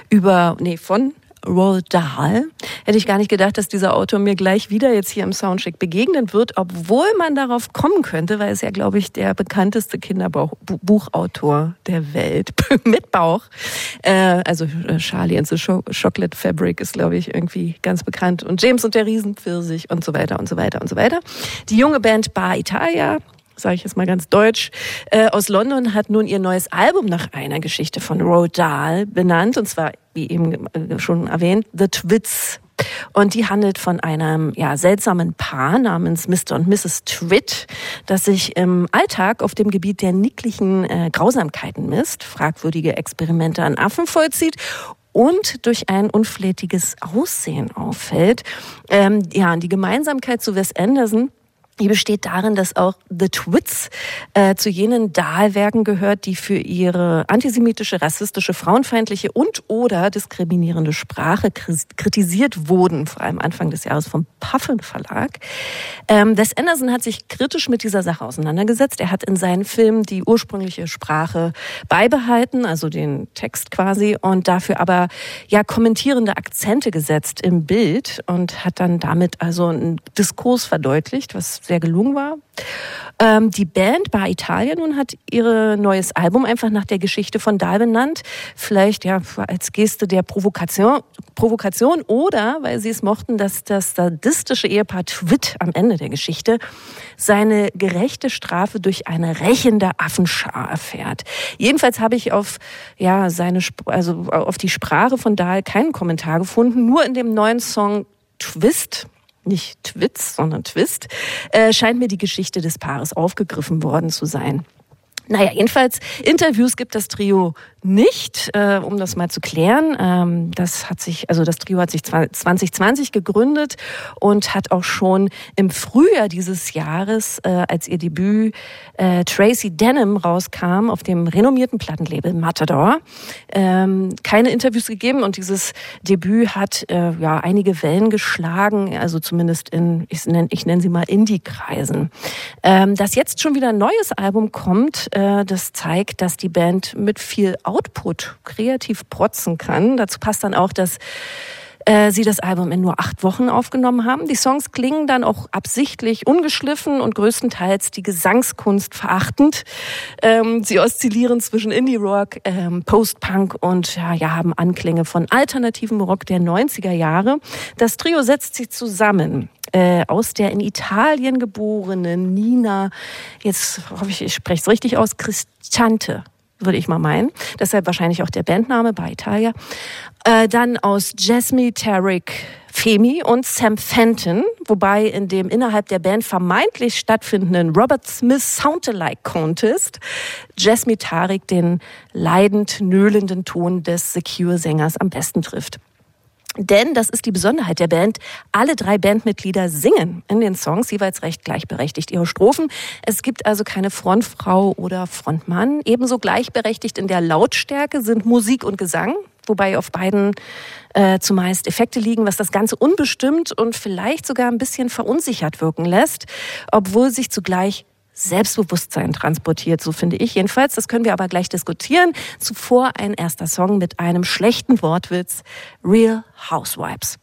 über, nee, von Roald Dahl, hätte ich gar nicht gedacht, dass dieser Autor mir gleich wieder jetzt hier im Soundcheck begegnen wird, obwohl man darauf kommen könnte, weil es ja, glaube ich, der bekannteste Kinderbuchautor der Welt mit Bauch. Äh, also äh, Charlie and the Cho Chocolate Fabric ist, glaube ich, irgendwie ganz bekannt und James und der Riesenpfirsich und so weiter und so weiter und so weiter. Die junge Band Bar Italia sage ich jetzt mal ganz deutsch, äh, aus London hat nun ihr neues Album nach einer Geschichte von Roald Dahl benannt, und zwar, wie eben äh, schon erwähnt, The Twits. Und die handelt von einem ja, seltsamen Paar namens Mr. und Mrs. Twitt, das sich im Alltag auf dem Gebiet der nicklichen äh, Grausamkeiten misst, fragwürdige Experimente an Affen vollzieht und durch ein unflätiges Aussehen auffällt. Ähm, ja, die Gemeinsamkeit zu Wes Anderson die besteht darin, dass auch The Twits äh, zu jenen Dahlwerken gehört, die für ihre antisemitische, rassistische, frauenfeindliche und oder diskriminierende Sprache kritisiert wurden, vor allem Anfang des Jahres vom Puffin Verlag. Ähm, Wes Anderson hat sich kritisch mit dieser Sache auseinandergesetzt. Er hat in seinen Filmen die ursprüngliche Sprache beibehalten, also den Text quasi, und dafür aber ja kommentierende Akzente gesetzt im Bild und hat dann damit also einen Diskurs verdeutlicht, was sehr gelungen war. Ähm, die Band Bar Italia nun hat ihr neues Album einfach nach der Geschichte von Dahl benannt. Vielleicht ja als Geste der Provokation, Provokation oder weil sie es mochten, dass das sadistische Ehepaar Twitt am Ende der Geschichte seine gerechte Strafe durch eine rächende Affenschar erfährt. Jedenfalls habe ich auf ja seine also auf die Sprache von Dahl keinen Kommentar gefunden, nur in dem neuen Song Twist nicht Twitz, sondern Twist, äh, scheint mir die Geschichte des Paares aufgegriffen worden zu sein. Naja, jedenfalls Interviews gibt das Trio nicht, äh, um das mal zu klären. Ähm, das hat sich, also das Trio hat sich 2020 gegründet und hat auch schon im Frühjahr dieses Jahres, äh, als ihr Debüt äh, Tracy Denim rauskam auf dem renommierten Plattenlabel Matador, ähm, keine Interviews gegeben und dieses Debüt hat äh, ja einige Wellen geschlagen, also zumindest in, ich nenne ich nenn sie mal Indie-Kreisen. Ähm, dass jetzt schon wieder ein neues Album kommt, äh, das zeigt, dass die Band mit viel Output kreativ protzen kann. Dazu passt dann auch, dass äh, sie das Album in nur acht Wochen aufgenommen haben. Die Songs klingen dann auch absichtlich ungeschliffen und größtenteils die Gesangskunst verachtend. Ähm, sie oszillieren zwischen Indie-Rock, ähm, Post-Punk und ja, ja, haben Anklänge von alternativem Rock der 90er Jahre. Das Trio setzt sich zusammen äh, aus der in Italien geborenen Nina, jetzt hoffe ich, ich spreche es richtig aus, Cristante würde ich mal meinen. Deshalb wahrscheinlich auch der Bandname bei Italia. Äh, dann aus Jasmine Tarek Femi und Sam Fenton, wobei in dem innerhalb der Band vermeintlich stattfindenden Robert Smith Soundalike Contest Jasmine Tarek den leidend nöhlenden Ton des Secure-Sängers am besten trifft. Denn das ist die Besonderheit der Band. Alle drei Bandmitglieder singen in den Songs jeweils recht gleichberechtigt ihre Strophen. Es gibt also keine Frontfrau oder Frontmann. Ebenso gleichberechtigt in der Lautstärke sind Musik und Gesang, wobei auf beiden äh, zumeist Effekte liegen, was das Ganze unbestimmt und vielleicht sogar ein bisschen verunsichert wirken lässt, obwohl sich zugleich Selbstbewusstsein transportiert, so finde ich jedenfalls. Das können wir aber gleich diskutieren. Zuvor ein erster Song mit einem schlechten Wortwitz, Real Housewives.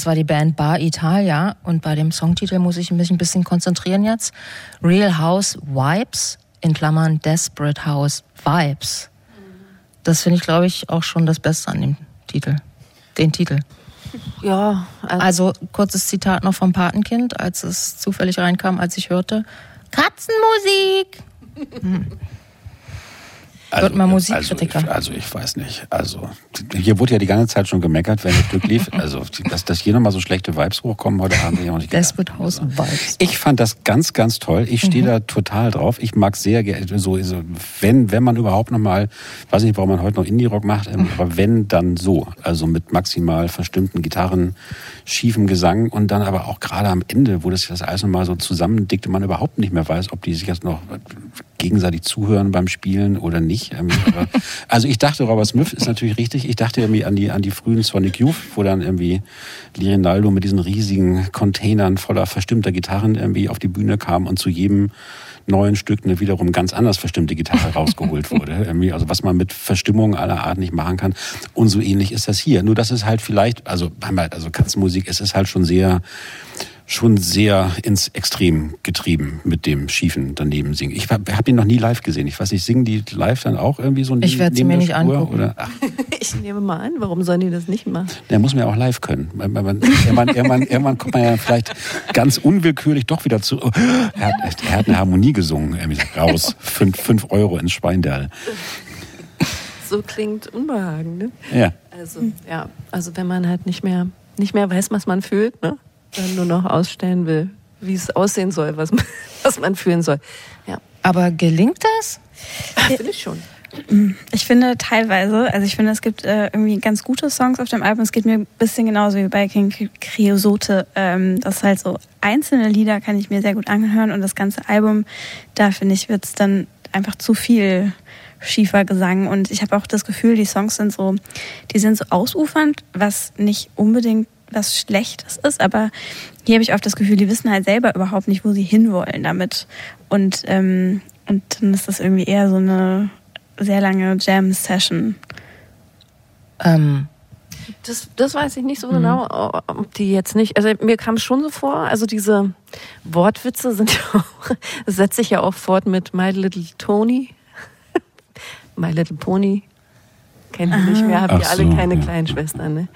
Das war die Band Bar Italia und bei dem Songtitel muss ich mich ein bisschen konzentrieren jetzt. Real House Vibes in Klammern Desperate House Vibes. Das finde ich, glaube ich, auch schon das Beste an dem Titel. Den Titel. Ja, also, Also kurzes Zitat noch vom Patenkind, als es zufällig reinkam, als ich hörte. Katzenmusik! Wird mal Musikkritiker. Also ich, also ich weiß nicht. Also hier wurde ja die ganze Zeit schon gemeckert, wenn das Glück lief. Also dass, dass hier nochmal so schlechte Vibes hochkommen heute Abend, hätte ich auch nicht gedacht. Desperate House Vibes. Ich fand das ganz, ganz toll. Ich stehe da total drauf. Ich mag sehr gerne, so, so, wenn, wenn man überhaupt nochmal, weiß nicht, warum man heute noch Indie-Rock macht, ähm, aber wenn, dann so. Also mit maximal verstimmten Gitarren, schiefem Gesang und dann aber auch gerade am Ende, wo das das alles nochmal so zusammendickte, man überhaupt nicht mehr weiß, ob die sich jetzt noch gegenseitig zuhören beim Spielen oder nicht. Ähm, aber- Also ich dachte, Robert Smith ist natürlich richtig. Ich dachte irgendwie an die, an die frühen Sonic Youth, wo dann irgendwie Lirinaldo mit diesen riesigen Containern voller verstimmter Gitarren irgendwie auf die Bühne kam und zu jedem neuen Stück eine wiederum ganz anders verstimmte Gitarre rausgeholt wurde. Irgendwie, also was man mit Verstimmung aller Art nicht machen kann. Und so ähnlich ist das hier. Nur das ist halt vielleicht, also, also Katzenmusik, es ist halt schon sehr schon sehr ins Extrem getrieben mit dem schiefen daneben singen. Ich habe hab ihn noch nie live gesehen. Ich weiß nicht, singen die live dann auch irgendwie so Ich werd's neben mir nicht Spur? angucken. Oder, ich nehme mal an, warum sollen die das nicht machen? der muss man ja auch live können. Man, irgendwann, irgendwann, irgendwann kommt man ja vielleicht ganz unwillkürlich doch wieder zu. Oh, er, hat, er hat eine Harmonie gesungen. Raus. Fünf, fünf Euro ins Schweindal. So klingt Unbehagen, ne? Ja. Also, ja, also wenn man halt nicht mehr, nicht mehr weiß, was man fühlt, ne? Dann nur noch ausstellen will, wie es aussehen soll, was man, was man fühlen soll. Ja, Aber gelingt das? finde ich schon. Ich finde teilweise, also ich finde, es gibt äh, irgendwie ganz gute Songs auf dem Album. Es geht mir ein bisschen genauso wie bei King Creosote. Ähm, das ist halt so einzelne Lieder kann ich mir sehr gut anhören und das ganze Album, da finde ich, wird es dann einfach zu viel schiefer Gesang und ich habe auch das Gefühl, die Songs sind so, die sind so ausufernd, was nicht unbedingt was Schlechtes ist, aber hier habe ich oft das Gefühl, die wissen halt selber überhaupt nicht, wo sie hinwollen damit und ähm, und dann ist das irgendwie eher so eine sehr lange Jam-Session. Ähm, Das, das weiß ich nicht so genau, ob die jetzt nicht. Also mir kam es schon so vor, also diese Wortwitze sind ja auch, das setzt sich ja auch fort mit My Little Tony. My Little Pony. Kennt ihr nicht mehr, habt ihr Ach alle so, keine ja. kleinen Schwestern, ne?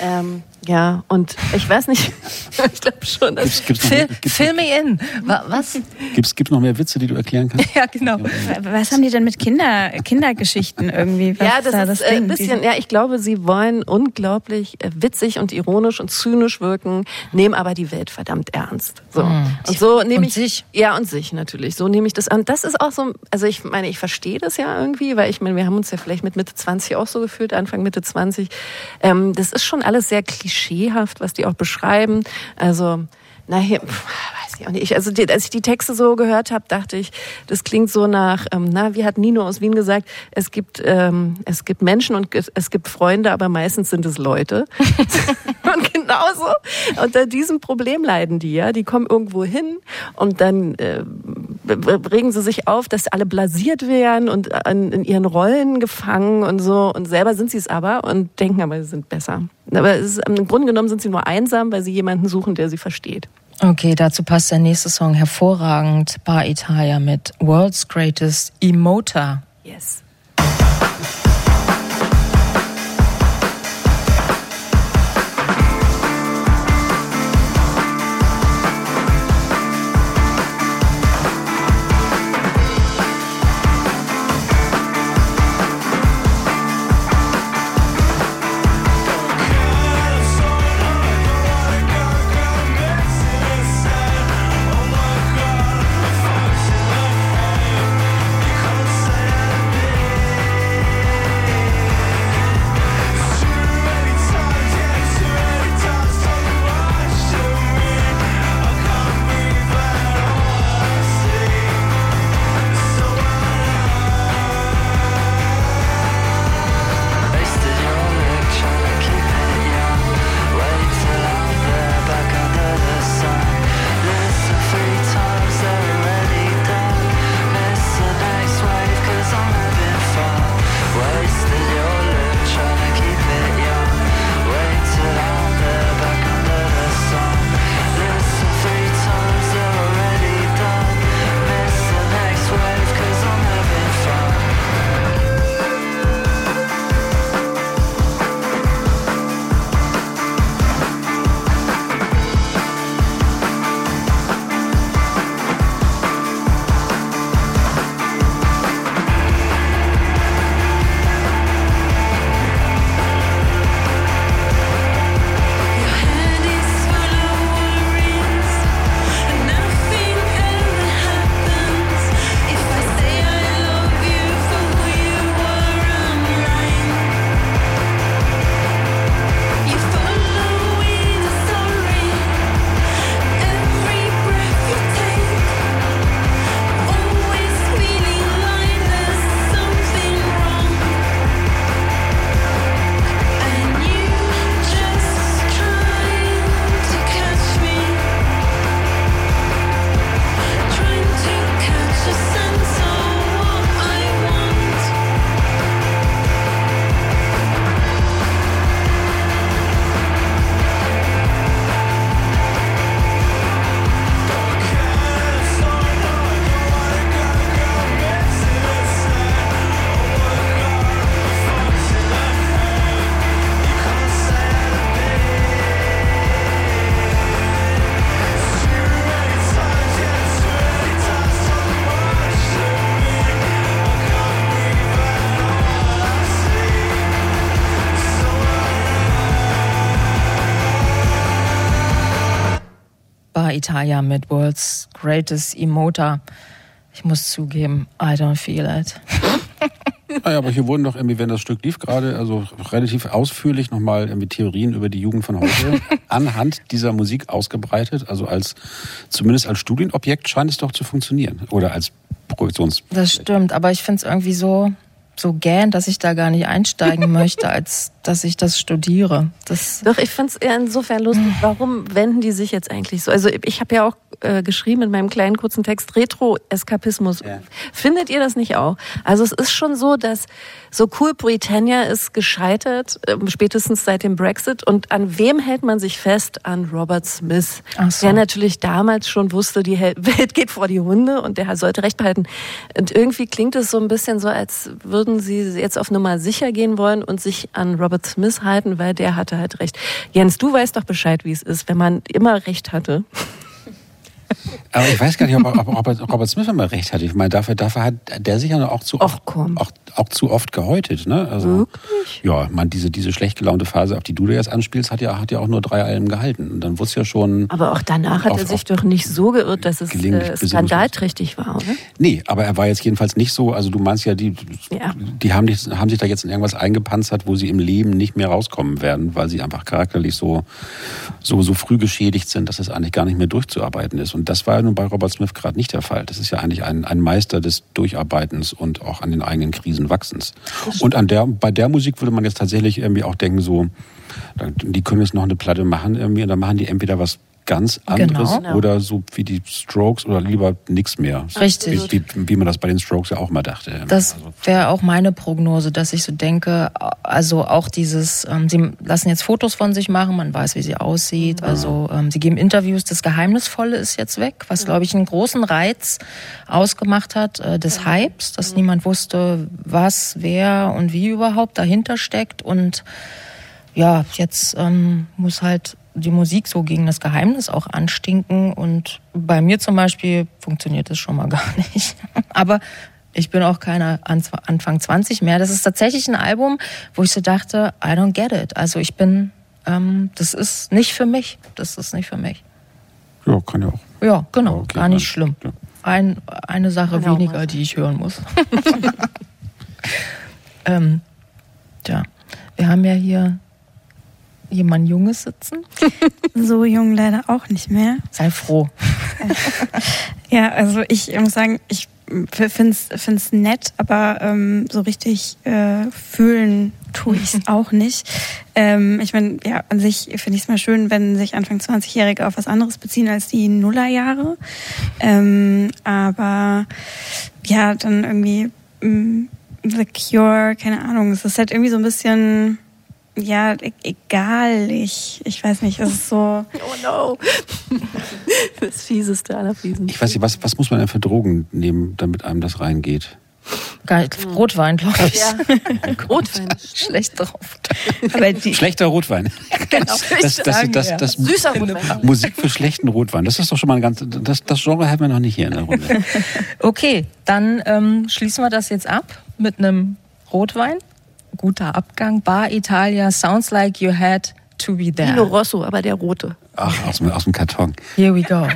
Ähm, ja, und ich weiß nicht, ich glaube schon, dass Gibt's, gibt's, mehr- gibt's, fill me in. Wa- Was? gibt's, gibt's noch mehr Witze, die du erklären kannst? Ja, genau. Was haben die denn mit Kinder, Kindergeschichten irgendwie? Was Ja, das da ist äh, ein Ding? bisschen, ja, ich glaube, sie wollen unglaublich äh, witzig und ironisch und zynisch wirken, nehmen aber die Welt verdammt ernst. So. Und so nehme ich sich. Ja, und sich natürlich. So nehme ich das an. Das ist auch so, also ich meine, ich verstehe das ja irgendwie, weil ich meine, wir haben uns ja vielleicht mit Mitte 20 auch so gefühlt, Anfang Mitte 20. Ähm, das ist schon alles sehr klischeehaft, was die auch beschreiben. Also, naja, weiß ich auch nicht. Ich, also als ich die Texte so gehört habe, dachte ich, das klingt so nach, ähm, na, wie hat Nino aus Wien gesagt, es gibt, ähm, es gibt Menschen und es- gibt Freunde, aber meistens sind es Leute. und genauso unter diesem Problem leiden die, ja. Die kommen irgendwo hin und dann äh, regen sie sich auf, dass alle blasiert werden und in ihren Rollen gefangen und so. Und selber sind sie es aber und denken aber, sie sind besser. Aber ist, im Grunde genommen sind sie nur einsam, weil sie jemanden suchen, der sie versteht. Okay, dazu passt der nächste Song hervorragend. Bar Italia mit World's Greatest Emoter. Yes. Italia mit World's Greatest Emoter. Ich muss zugeben, I don't feel it. Naja, aber hier wurden doch irgendwie, wenn das Stück lief, gerade also relativ ausführlich nochmal irgendwie Theorien über die Jugend von heute anhand dieser Musik ausgebreitet. Also als zumindest als Studienobjekt scheint es doch zu funktionieren. Oder als Projektions. Das stimmt, aber ich finde es irgendwie so, so gähn, dass ich da gar nicht einsteigen möchte, als dass ich das studiere. Das Doch, ich finde es eher insofern lustig, warum wenden die sich jetzt eigentlich so? Also ich habe ja auch äh, geschrieben in meinem kleinen kurzen Text Retro-Eskapismus. Ja. Findet ihr das nicht auch? Also es ist schon so, dass so cool Britannia ist gescheitert, äh, spätestens seit dem Brexit. Und an wem hält man sich fest? An Robert Smith, Ach so. der natürlich damals schon wusste, die Welt geht vor die Hunde und der sollte Recht behalten. Und irgendwie klingt es so ein bisschen so, als würden sie jetzt auf Nummer sicher gehen wollen und sich an Robert Smith halten, weil der hatte halt recht. Jens, du weißt doch Bescheid, wie es ist, wenn man immer Recht hatte. Aber ich weiß gar nicht, ob, ob, ob Robert- Robert Smith immer recht hat. Ich meine, dafür, dafür hat der sich ja auch zu Ach, oft, komm. auch, auch zu oft gehäutet. Ne? Also, Wirklich? Ja, man, diese, diese schlecht gelaunte Phase, auf die du da jetzt anspielst, hat ja, hat ja auch nur drei Alben gehalten. Und dann es ja schon. Aber auch danach hat Auf- er sich doch nicht so geirrt, dass es äh, skandalträchtig war, oder? Nee, aber er war jetzt jedenfalls nicht so, also du meinst ja, die, Ja. die haben, nicht, haben sich da jetzt in irgendwas eingepanzert, wo sie im Leben nicht mehr rauskommen werden, weil sie einfach charakterlich so, so, so früh geschädigt sind, dass es eigentlich gar nicht mehr durchzuarbeiten ist. Und das war ja nun bei Robert Smith gerade nicht der Fall. Das ist ja eigentlich ein, ein Meister des Durcharbeitens und auch an den eigenen Krisen wachsens. Und an der, bei der Musik würde man jetzt tatsächlich irgendwie auch denken, so, die können jetzt noch eine Platte machen irgendwie, und dann machen die entweder was ganz anderes Genau. oder so wie die Strokes oder lieber nichts mehr. Richtig. Wie, wie, wie man das bei den Strokes ja auch mal dachte. Das Also, wäre auch meine Prognose, dass ich so denke, also auch dieses, ähm, sie lassen jetzt Fotos von sich machen, man weiß, wie sie aussieht, also ähm, sie geben Interviews, das Geheimnisvolle ist jetzt weg, was glaube ich einen großen Reiz ausgemacht hat äh, des Hypes, dass niemand wusste, was, wer und wie überhaupt dahinter steckt und ja, jetzt ähm, muss halt die Musik so gegen das Geheimnis auch anstinken. Und bei mir zum Beispiel funktioniert das schon mal gar nicht. Aber ich bin auch keine Anz- Anfang 20 mehr. Das ist tatsächlich ein Album, wo ich so dachte, I don't get it. Also ich bin, ähm, das ist nicht für mich. Das ist nicht für mich. ja, kann ja auch. Ja, genau, Okay, gar nicht schlimm. ja. Ein, eine Sache ja auch weniger, die ich hören muss. ähm, tja, wir haben ja hier jemand Junges sitzen. So jung leider auch nicht mehr. Sei froh. Ja, also ich muss sagen, ich finde es nett, aber ähm, so richtig äh, fühlen tue ich es auch nicht. Ähm, ich meine, ja, an sich finde ich es mal schön, wenn sich Anfang 20-Jährige auf was anderes beziehen als die Nullerjahre. Ähm, aber ja, dann irgendwie mm, The Cure, keine Ahnung, es ist halt irgendwie so ein bisschen, ja, e egal. Ich, ich weiß nicht, es ist so. Oh no. Das fieseste aller Fiesen. Ich weiß nicht, was, was muss man denn für Drogen nehmen, damit einem das reingeht? Geil, Rotwein, glaube ich. Ja. Rotwein. Schlecht drauf. Schlechter Rotwein. Genau, Das, das, das, das, das, Süßer Rotwein. Musik für schlechten Rotwein. Das ist doch schon mal ein ganz. Das, das Genre haben wir noch nicht hier in der Runde. Okay, dann ähm, schließen wir das jetzt ab mit einem Rotwein. Guter Abgang. Bar Italia, sounds like you had to be Vino there. Rosso, aber der rote. Ach, aus dem, aus dem Karton. Here we go.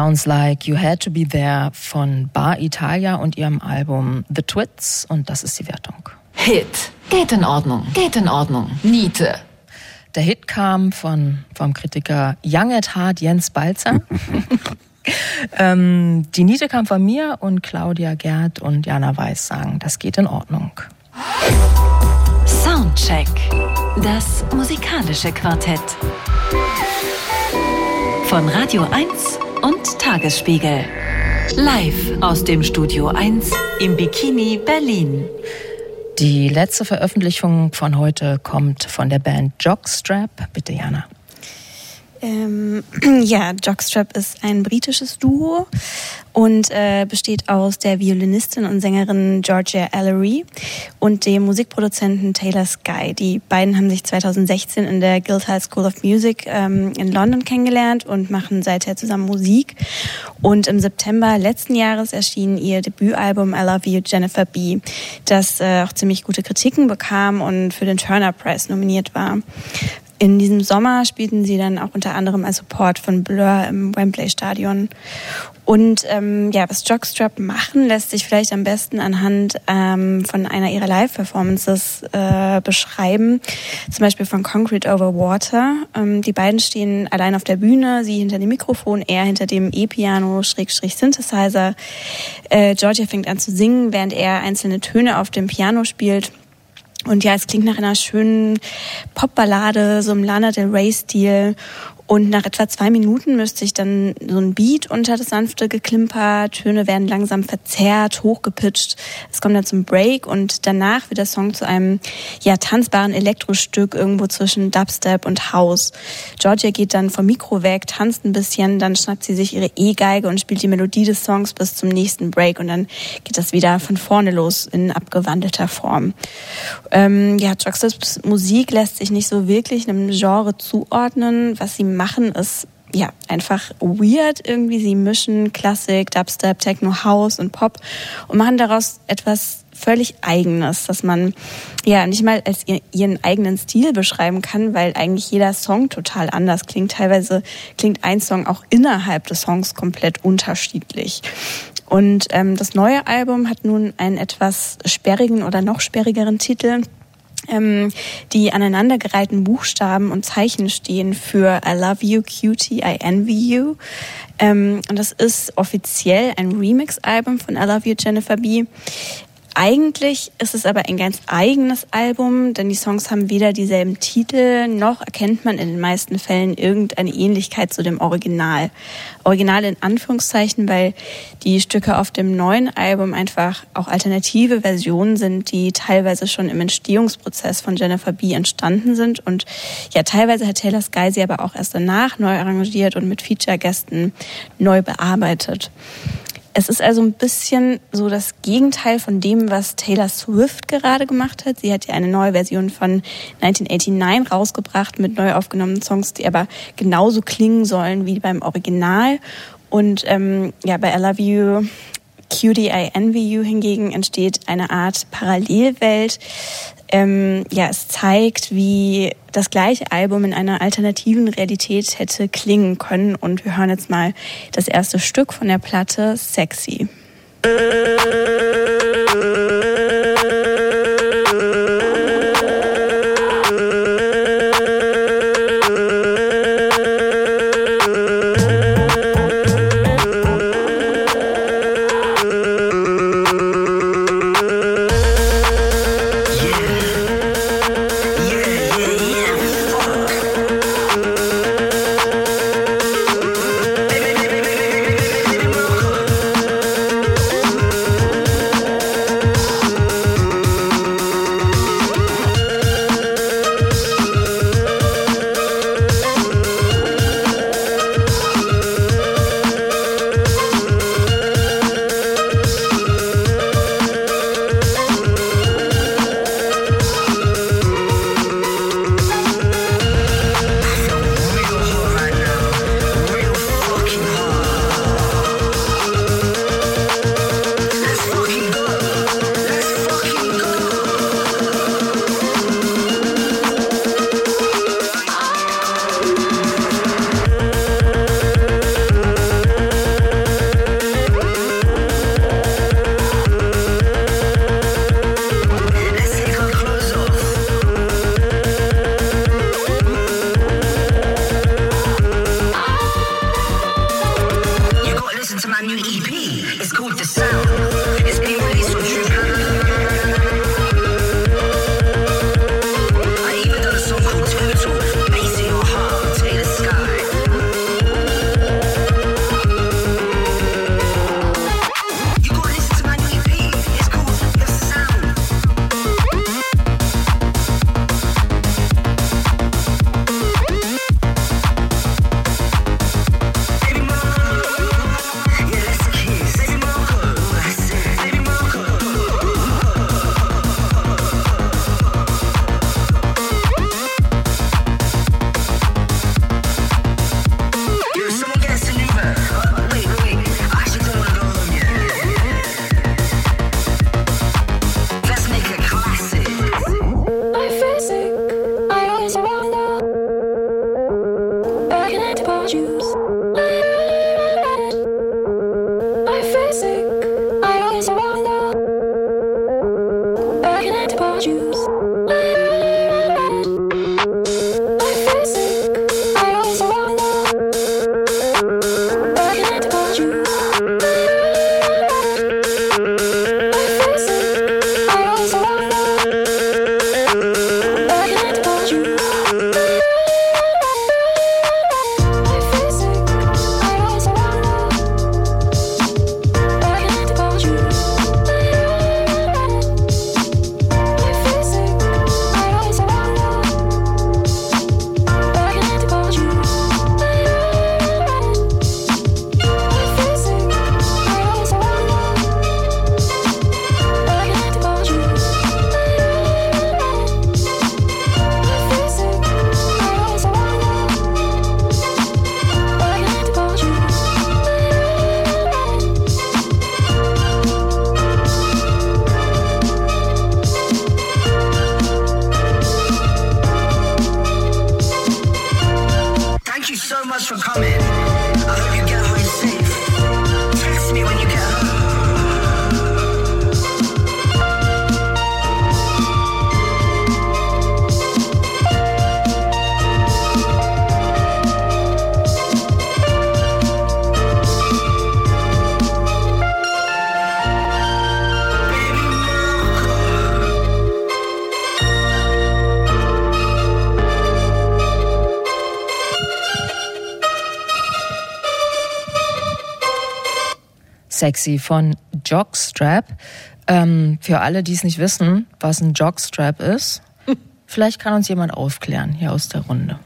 Sounds Like You Had to Be There von Bar Italia und ihrem Album The Twits und das ist die Wertung. Hit. Geht in Ordnung. Geht in Ordnung. Niete. Der Hit kam von, vom Kritiker Young at Heart Jens Balzer. ähm, die Niete kam von mir und Claudia Gerd und Jana Weiß sagen, das geht in Ordnung. Soundcheck. Das musikalische Quartett. Von Radio 1 und Tagesspiegel. Live aus dem Studio 1 im Bikini Berlin. Die letzte Veröffentlichung von heute kommt von der Band Jockstrap. Bitte, Jana. Ähm, ja, Jockstrap ist ein britisches Duo und äh, besteht aus der Violinistin und Sängerin Georgia Ellery und dem Musikproduzenten Taylor Sky. Die beiden haben sich 2016 in der Guildhall School of Music ähm, in London kennengelernt und machen seither zusammen Musik. Und im September letzten Jahres erschien ihr Debütalbum I Love You Jennifer B, das äh, auch ziemlich gute Kritiken bekam und für den Turner Prize nominiert war. In diesem Sommer spielten sie dann auch unter anderem als Support von Blur im Wembley Stadion. Und ähm, ja, was Jockstrap machen, lässt sich vielleicht am besten anhand ähm, von einer ihrer Live-Performances äh, beschreiben. Zum Beispiel von Concrete Over Water. Ähm, die beiden stehen allein auf der Bühne, sie hinter dem Mikrofon, er hinter dem E-Piano, Schrägstrich Synthesizer. Äh, Georgia fängt an zu singen, während er einzelne Töne auf dem Piano spielt. Und ja, es klingt nach einer schönen Popballade, so im Lana Del Rey-Stil. Und nach etwa zwei Minuten müsste sich dann so ein Beat unter das sanfte Geklimper, Töne werden langsam verzerrt, hochgepitcht. Es kommt dann zum Break und danach wird der Song zu einem ja tanzbaren Elektrostück irgendwo zwischen Dubstep und House. Georgia geht dann vom Mikro weg, tanzt ein bisschen, dann schnappt sie sich ihre E-Geige und spielt die Melodie des Songs bis zum nächsten Break und dann geht das wieder von vorne los in abgewandelter Form. Ähm, ja, Jockstraps Musik lässt sich nicht so wirklich einem Genre zuordnen. Was sie machen, ist ja einfach weird irgendwie. Sie mischen Klassik, Dubstep, Techno, House und Pop und machen daraus etwas völlig Eigenes, dass man ja nicht mal als ihr- ihren eigenen Stil beschreiben kann, weil eigentlich jeder Song total anders klingt. Teilweise klingt ein Song auch innerhalb des Songs komplett unterschiedlich. Und ähm, das neue Album hat nun einen etwas sperrigen oder noch sperrigeren Titel. Ähm, die aneinandergereihten Buchstaben und Zeichen stehen für I love you, cutie, I envy you. Ähm, und das ist offiziell ein Remix-Album von I love you, Jennifer B. Eigentlich ist es aber ein ganz eigenes Album, denn die Songs haben weder dieselben Titel, noch erkennt man in den meisten Fällen irgendeine Ähnlichkeit zu dem Original. Original in Anführungszeichen, weil die Stücke auf dem neuen Album einfach auch alternative Versionen sind, die teilweise schon im Entstehungsprozess von Jennifer B. entstanden sind. Und ja, teilweise hat Taylor Sky sie aber auch erst danach neu arrangiert und mit Feature-Gästen neu bearbeitet. Es ist also ein bisschen so das Gegenteil von dem, was Taylor Swift gerade gemacht hat. Sie hat ja eine neue Version von 1989 rausgebracht mit neu aufgenommenen Songs, die aber genauso klingen sollen wie beim Original. Und ähm, ja, bei I Love You, Cutie, I Envy You hingegen entsteht eine Art Parallelwelt. Ähm, ja, es zeigt, wie das gleiche Album in einer alternativen Realität hätte klingen können. Und wir hören jetzt mal das erste Stück von der Platte, Sexy. Sexy von Jockstrap. Ähm, für alle, die es nicht wissen, was ein Jockstrap ist, vielleicht kann uns jemand aufklären hier aus der Runde.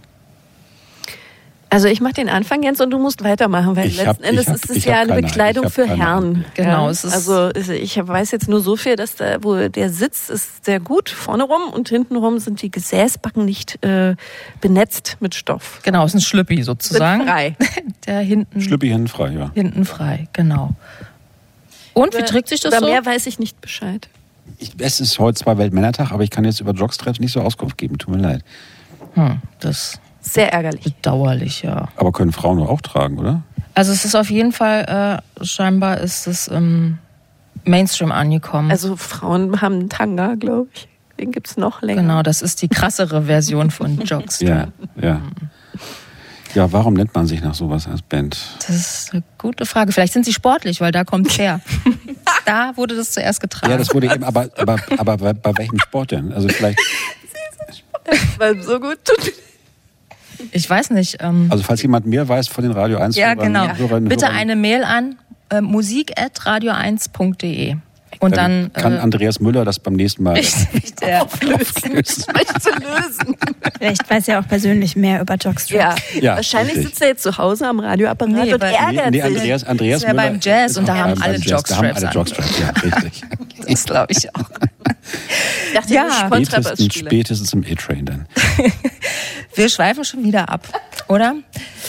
Also ich mache den Anfang, Jens, und du musst weitermachen, weil Ich letzten hab- Endes hab- ist es ja eine keine- Bekleidung für keine Herren. Genau, Ja? es ist- also ich weiß jetzt nur so viel, dass da, wo der Sitz ist sehr gut vorne rum und hinten rum sind die Gesäßbacken nicht äh, benetzt mit Stoff. Genau, es ist ein Schlüppi sozusagen. Sind frei. Der hinten, Schlüppi hinten frei, ja. hinten frei, genau. Und wie trägt sich das Über so? mehr weiß ich nicht Bescheid. Ich, es ist heute zwar Weltmännertag, aber ich kann jetzt über Jockstraps nicht so Auskunft geben. Tut mir leid. Hm, das Sehr ärgerlich. bedauerlich, ja. Aber können Frauen auch tragen, oder? Also es ist auf jeden Fall, äh, scheinbar ist es im Mainstream angekommen. Also Frauen haben einen Tanga, glaube ich. Den gibt's noch länger. genau, das ist die krassere Version von Jockstrap. Ja, ja. Ja, warum nennt man sich nach sowas als Band? Das ist eine gute Frage. Vielleicht sind sie sportlich, weil da kommt's her. da wurde das zuerst getragen. Ja, das wurde eben, aber, aber, aber bei, bei welchem Sport denn? Also vielleicht, Weil so gut tut. Ich weiß nicht. Ähm, also falls jemand mehr weiß von den Radio 1 ja, genau. Hörern, Bitte Hörern, eine Mail an äh, musik.radio1.de. Und dann, dann kann äh, Andreas Müller das beim nächsten Mal der, auflösen. zu lösen. Vielleicht weiß er auch persönlich mehr über Jockstrap. Ja, Ja, wahrscheinlich richtig. sitzt er jetzt zu Hause am Radioapparat Nee, und ärgert Nee, nee. Andreas, Andreas Das wär Müller beim Jazz ist und da haben alle Jazz, Da haben alle Jockstraps Jockstraps, ja, richtig. das glaube ich auch. Ich dachte, Ja. ja. Spätestens, spätestens im A-Train dann. Wir schweifen schon wieder ab, oder?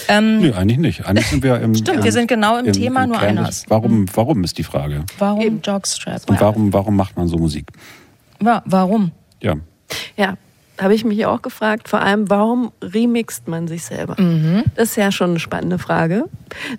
Ähm, Nö, eigentlich nicht. Eigentlich sind wir im. Stimmt, im, wir sind genau im Thema, nur Kern des- anders. Warum, warum ist die Frage? warum Jockstrap? Und warum, warum macht man so Musik? Ja, warum? Ja. Ja, habe ich mich auch gefragt. Vor allem, warum remixt man sich selber? Mhm. Das ist ja schon eine spannende Frage.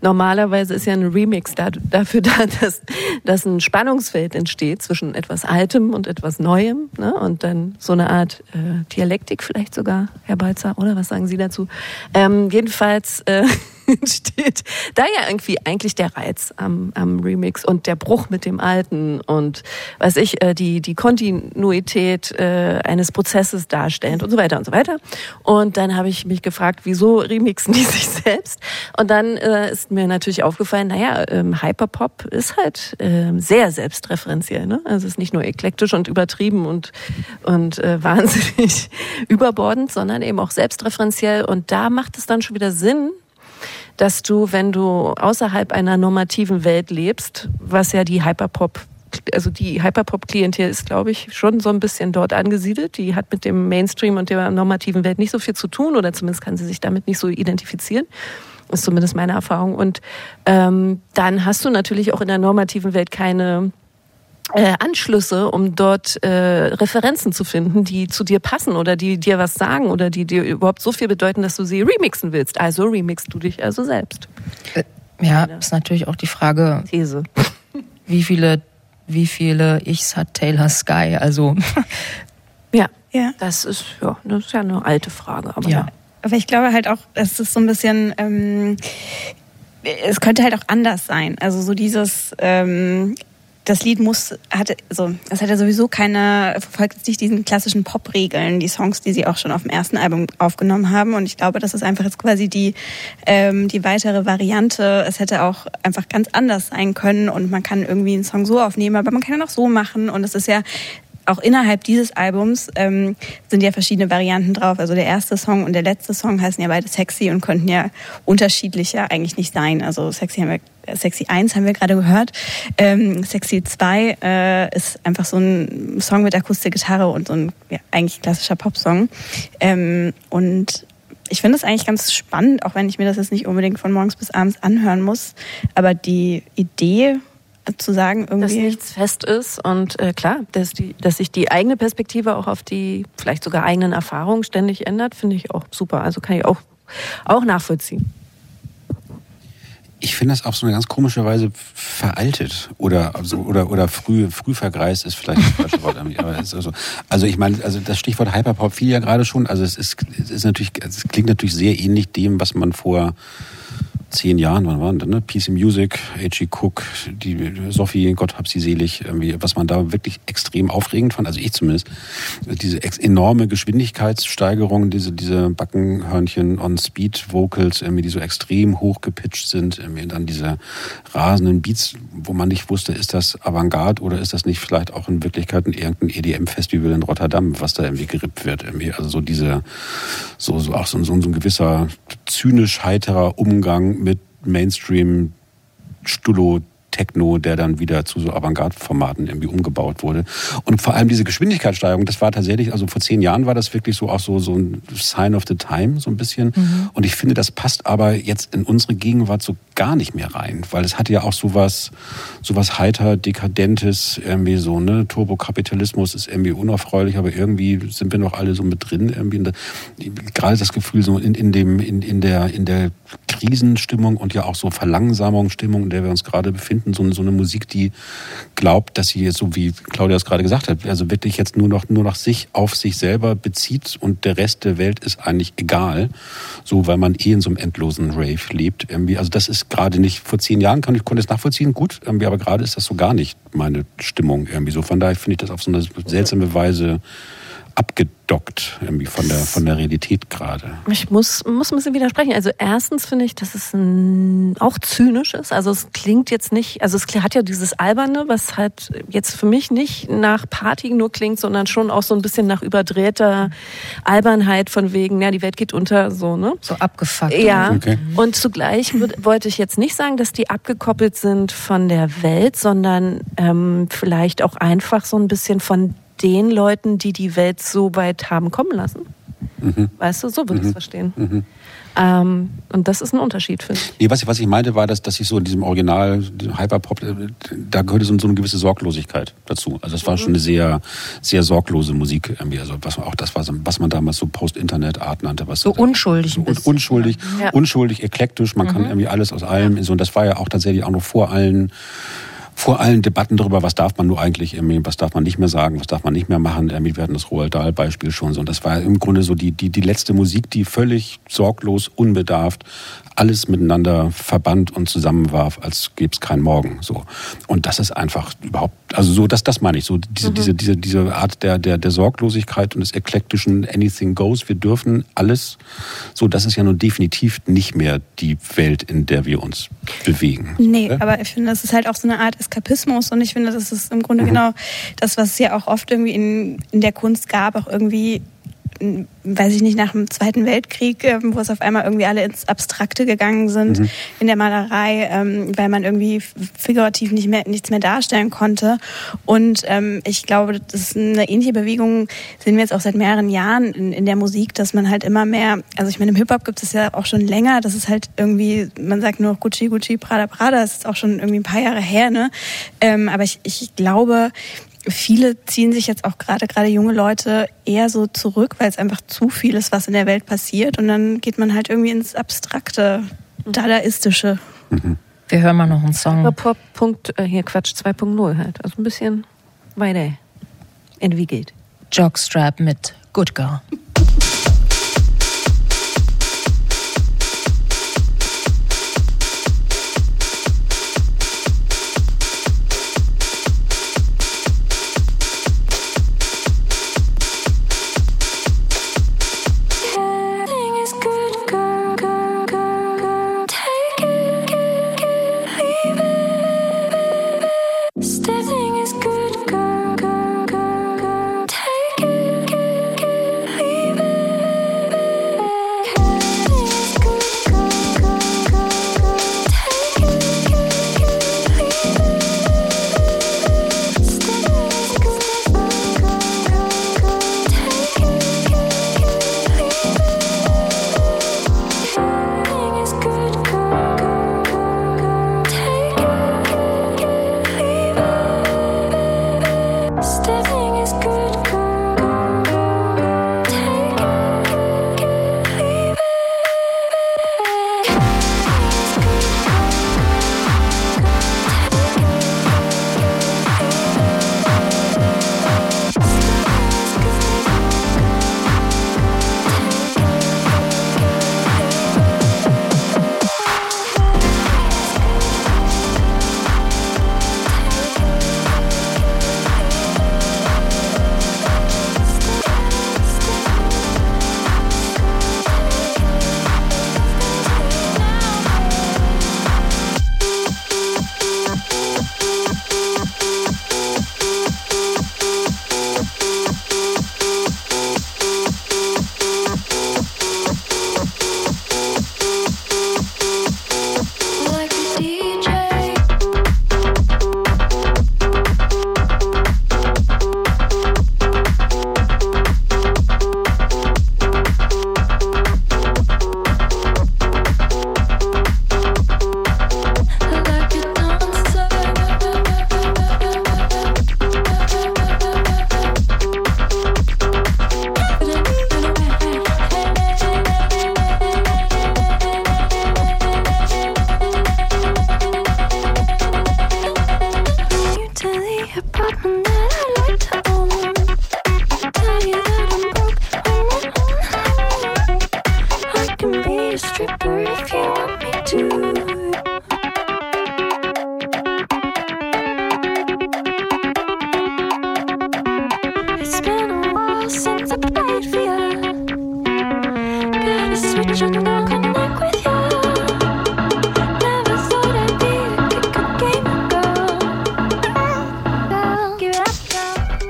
Normalerweise ist ja ein Remix da, dafür da, dass, dass ein Spannungsfeld entsteht zwischen etwas Altem und etwas Neuem. Ne? Und dann so eine Art äh, Dialektik vielleicht sogar, Herr Balzer, oder was sagen Sie dazu? Ähm, jedenfalls äh, entsteht da ja irgendwie eigentlich der Reiz am, am Remix und der Bruch mit dem Alten und weiß ich, äh, die, die Kontinuität äh, eines Prozesses darstellend und so weiter und so weiter. Und dann habe ich mich gefragt, wieso remixen die sich selbst? Und dann äh, ist mir natürlich aufgefallen, naja, ähm, Hyperpop ist halt ähm, sehr selbstreferenziell. Ne? Also es ist nicht nur eklektisch und übertrieben und, und äh, wahnsinnig überbordend, sondern eben auch selbstreferenziell. Und da macht es dann schon wieder Sinn, dass du, wenn du außerhalb einer normativen Welt lebst, was ja die Hyperpop, also die Hyperpop-Klientel ist, glaube ich, schon so ein bisschen dort angesiedelt. Die hat mit dem Mainstream und der normativen Welt nicht so viel zu tun oder zumindest kann sie sich damit nicht so identifizieren. Ist zumindest meine Erfahrung. Und ähm, dann hast du natürlich auch in der normativen Welt keine äh, Anschlüsse, um dort äh, Referenzen zu finden, die zu dir passen oder die dir was sagen oder die dir überhaupt so viel bedeuten, dass du sie remixen willst. Also remixst du dich also selbst. Äh, ja, ist natürlich auch die Frage, These. wie viele, wie viele Ichs hat Taylor Sky? Also Ja, Ja. das ist ja, das ist ja eine alte Frage, aber Ja. ja. Aber ich glaube halt auch, es ist so ein bisschen, ähm, es könnte halt auch anders sein. Also so dieses, ähm, das Lied muss, hatte, also, es hat ja sowieso keine, verfolgt jetzt nicht diesen klassischen Pop-Regeln, die Songs, die sie auch schon auf dem ersten Album aufgenommen haben. Und ich glaube, das ist einfach jetzt quasi die, ähm, die weitere Variante. Es hätte auch einfach ganz anders sein können und man kann irgendwie einen Song so aufnehmen, aber man kann ihn auch so machen. Und es ist ja auch innerhalb dieses Albums ähm, sind ja verschiedene Varianten drauf. Also der erste Song und der letzte Song heißen ja beide sexy und könnten ja unterschiedlicher eigentlich nicht sein. Also sexy haben wir Sexy 1 haben wir gerade gehört. Ähm, Sexy 2 äh, ist einfach so ein Song mit Akustikgitarre und so ein ja, eigentlich klassischer Popsong. Ähm, und ich finde es eigentlich ganz spannend, auch wenn ich mir das jetzt nicht unbedingt von morgens bis abends anhören muss. Aber die Idee zu sagen, dass irgendwie. nichts fest ist und äh, klar, dass, die, dass sich die eigene Perspektive auch auf die vielleicht sogar eigenen Erfahrungen ständig ändert, finde ich auch super. Also kann ich auch, auch nachvollziehen. Ich finde das auf so eine ganz komische Weise veraltet oder also, oder oder früh früh vergreist ist vielleicht das falsche Wort aber es ist also also ich meine also das Stichwort Hyperpop fiel ja gerade schon also es ist es ist natürlich es klingt natürlich sehr ähnlich dem was man vor zehn Jahren, wann waren das, ne? PC Music, H.G. Cook, die Sophie, Gott hab sie selig, irgendwie, was man da wirklich extrem aufregend fand, also ich zumindest, diese enorme Geschwindigkeitssteigerung, diese, diese Backenhörnchen on Speed Vocals, irgendwie, die so extrem hoch gepitcht sind, irgendwie, dann diese rasenden Beats, wo man nicht wusste, ist das Avantgarde oder ist das nicht vielleicht auch in Wirklichkeit ein irgendein EDM-Festival in Rotterdam, was da irgendwie gerippt wird, irgendwie, also so diese, so, so auch so, so, so ein gewisser zynisch heiterer Umgang mit Mainstream Stullo Techno, der dann wieder zu so Avantgarde-Formaten irgendwie umgebaut wurde. Und vor allem diese Geschwindigkeitssteigerung, das war tatsächlich, also vor zehn Jahren war das wirklich so auch so, so ein Sign of the Time, so ein bisschen. Mhm. Und ich finde, das passt aber jetzt in unsere Gegenwart so gar nicht mehr rein, weil es hat ja auch sowas, sowas heiter, dekadentes, irgendwie so, ne, Turbokapitalismus ist irgendwie unerfreulich, aber irgendwie sind wir noch alle so mit drin, irgendwie. Da, gerade das Gefühl so in, in dem, in, in der, in der Krisenstimmung und ja auch so Verlangsamungsstimmung, in der wir uns gerade befinden, so, so eine Musik, die glaubt, dass sie so wie Claudia es gerade gesagt hat, also wirklich jetzt nur noch, nur noch sich auf sich selber bezieht und der Rest der Welt ist eigentlich egal. So, weil man eh in so einem endlosen Rave lebt. Irgendwie. Also das ist gerade nicht, vor zehn Jahren kann ich, konnte es nachvollziehen, gut, irgendwie, aber gerade ist das so gar nicht meine Stimmung irgendwie so. Von daher finde ich das auf so eine seltsame Weise abgedockt irgendwie von der, von der Realität gerade. Ich muss, muss ein bisschen widersprechen. Also erstens finde ich, dass es ein, auch zynisch ist. Also es klingt jetzt nicht, also es hat ja dieses Alberne, was halt jetzt für mich nicht nach Party nur klingt, sondern schon auch so ein bisschen nach überdrehter Albernheit von wegen, ja, die Welt geht unter, so, ne? so abgefuckt. Ja, Okay. und zugleich wollte ich jetzt nicht sagen, dass die abgekoppelt sind von der Welt, sondern ähm, vielleicht auch einfach so ein bisschen von den Leuten, die die Welt so weit haben kommen lassen. Weißt du, so würde ich es verstehen. Ähm, und das ist ein Unterschied, finde ich. Nee, was, ich- was ich meinte, war, dass, dass ich so in diesem Original Hyperpop, äh, da gehörte so, so eine gewisse Sorglosigkeit dazu. Also es war schon eine sehr, sehr sorglose Musik irgendwie. Also was auch das, was, was man damals so Post-Internet-Art nannte. Was So unschuldig So un, bisschen. unschuldig, Ja. unschuldig, eklektisch. Man kann irgendwie alles aus allem. So, und das war ja auch tatsächlich auch noch vor allen vor allen Debatten darüber, was darf man nur eigentlich, irgendwie, was darf man nicht mehr sagen, was darf man nicht mehr machen. Irgendwie, Wir hatten das Roald Dahl-Beispiel schon so. Und das war im Grunde so die, die, die letzte Musik, die völlig sorglos, unbedarft alles miteinander verband und zusammenwarf, als gäbe es keinen Morgen. So. Und das ist einfach überhaupt, also so, das, das meine ich, so diese, diese, diese, diese Art der, der, der Sorglosigkeit und des eklektischen Anything Goes. Wir dürfen alles, so, das ist ja nun definitiv nicht mehr die Welt, in der wir uns bewegen. Nee, Ja? aber ich finde, das ist halt auch so eine Art Eskapismus und ich finde, das ist im Grunde genau das, was es ja auch oft irgendwie in, in der Kunst gab, auch irgendwie weiß ich nicht, nach dem Zweiten Weltkrieg, ähm, wo es auf einmal irgendwie alle ins Abstrakte gegangen sind Mhm. in der Malerei, ähm, weil man irgendwie figurativ nicht mehr, nichts mehr darstellen konnte. Und ähm, ich glaube, das ist eine ähnliche Bewegung, sehen wir jetzt auch seit mehreren Jahren in, in der Musik, dass man halt immer mehr, also ich meine, im Hip-Hop gibt es ja auch schon länger, das ist halt irgendwie, man sagt nur Gucci, Gucci, Prada, Prada, das ist auch schon irgendwie ein paar Jahre her, ne? Ähm, aber ich, ich glaube, viele ziehen sich jetzt auch gerade, gerade junge Leute eher so zurück, weil es einfach zu viel ist, was in der Welt passiert. Und dann geht man halt irgendwie ins Abstrakte, Dadaistische. Wir hören mal noch einen Song. Pop. Punkt, äh, hier Quatsch 2.0 halt. Also ein bisschen weiter entwickelt. Jockstrap mit Good Girl.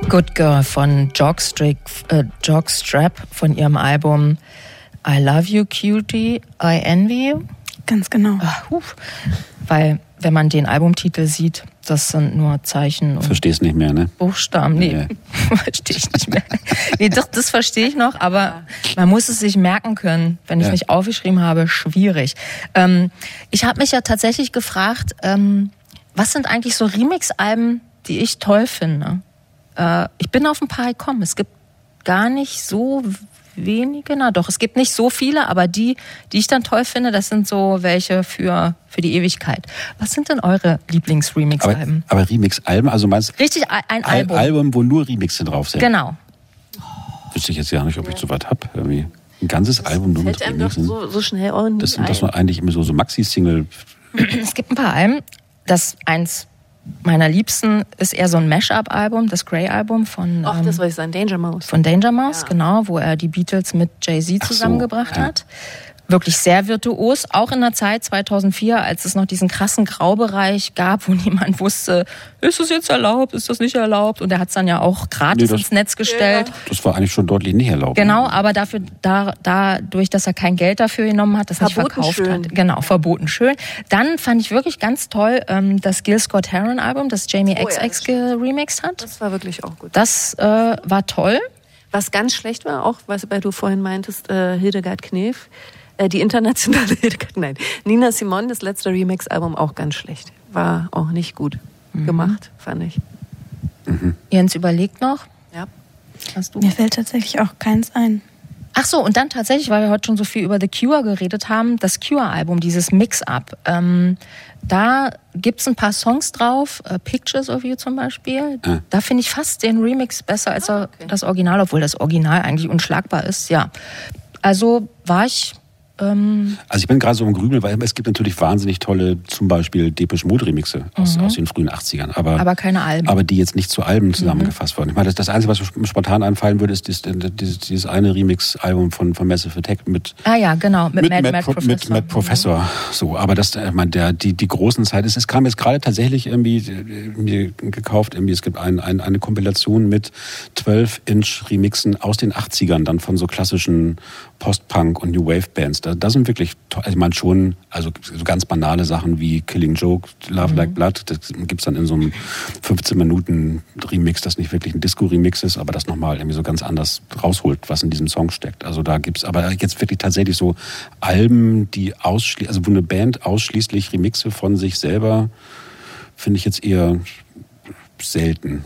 Good Girl von Jockstrap, äh, Jockstrap von ihrem Album I Love You Cutie, I Envy You. Ganz genau. Ah, huf. Weil, wenn man den Albumtitel sieht, das sind nur Zeichen und Verstehst nicht mehr, ne? Buchstaben. Nee, verstehe ich nicht mehr. Nee, doch, das verstehe ich noch, aber man muss es sich merken können. Wenn ich Ja. nicht aufgeschrieben habe, schwierig. Ähm, ich habe mich ja tatsächlich gefragt, ähm, was sind eigentlich so Remix-Alben, die ich toll finde? Äh, ich bin auf ein paar gekommen. Es gibt gar nicht so wenige, na doch, es gibt nicht so viele, aber die, die ich dann toll finde, das sind so welche für, für die Ewigkeit. Was sind denn eure Aber, Lieblings-Remix-Alben? aber Remix-Alben, also meinst Richtig, ein ein Al Album. Album, wo nur Remixe drauf sind? Genau. Wüsste ich jetzt gar nicht, ob ich so was hab. Irgendwie. Ein ganzes Album nur mit Fällt einem doch Remixen. so, so schnell ordentlich Das sind das eigentlich immer so, so Maxi-Single. Es gibt ein paar Alben. Das eins meiner Liebsten ist eher so ein Mashup-Album, das Grey-Album von, Ach, ähm, das weiß ich sein, Danger Mouse. von Danger Mouse, genau, wo er die Beatles mit Jay-Z Ach so, zusammengebracht ja. hat. Wirklich sehr virtuos, auch in der Zeit 2004, als es noch diesen krassen Graubereich gab, wo niemand wusste, ist das jetzt erlaubt, ist das nicht erlaubt? Und er hat es dann ja auch gratis Nee, das- ins Netz gestellt. Das war eigentlich schon deutlich nicht erlaubt. Genau, aber dafür, da, dadurch, dass er kein Geld dafür genommen hat, das nicht Verboten verkauft schön. hat. Genau, verboten schön. Dann fand ich wirklich ganz toll ähm, das Gil Scott Heron Album, das Jamie Oh ja, XX geremixed hat. Das war wirklich auch gut. Das äh, war toll. Was ganz schlecht war, auch was weil du vorhin meintest, äh, Hildegard Knef, äh, die internationale nein, Nina Simon, das letzte Remix-Album auch ganz schlecht. War auch nicht gut gemacht, fand ich. Jens überlegt noch. Ja. Hast du? Mir fällt tatsächlich auch keins ein. Ach so, und dann tatsächlich, weil wir heute schon so viel über The Cure geredet haben, das Cure-Album, dieses Mix-Up. Ähm, da gibt's ein paar Songs drauf, äh, Pictures of You zum Beispiel. Ah. Da finde ich fast den Remix besser als das Original, obwohl das Original eigentlich unschlagbar ist, ja. Also war ich ähm, Also ich bin gerade so im Grübel, weil es gibt natürlich wahnsinnig tolle, zum Beispiel Depeche Mode Remixe aus, aus den frühen 80ern. Aber, Mhm. aber keine Alben. aber die jetzt nicht zu Alben zusammengefasst wurden. Ich meine, das, das Einzige, was mir spontan einfallen würde, ist dieses, dieses, dieses eine Remix-Album von, von Massive Attack mit, ah ja, genau, mit, Mad, Mad, Pro- Professor. mit Mad Professor. So, aber das, äh, man, der, die, die großen Zeit ist, es kam jetzt gerade tatsächlich irgendwie äh, mir gekauft, irgendwie, es gibt ein, ein, eine Kompilation mit 12-Inch-Remixen aus den 80ern, dann von so klassischen Post-Punk und New Wave Bands. Da, da sind wirklich, also ich meine schon, also so ganz banale Sachen wie Killing Joke, Love Like Blood, das gibt's dann in so einem 15 Minuten Remix, das nicht wirklich ein Disco-Remix ist, aber das nochmal irgendwie so ganz anders rausholt, was in diesem Song steckt. Also da gibt's aber jetzt wirklich tatsächlich so Alben, die ausschließlich, also wo eine Band ausschließlich Remixe von sich selber, finde ich jetzt eher selten.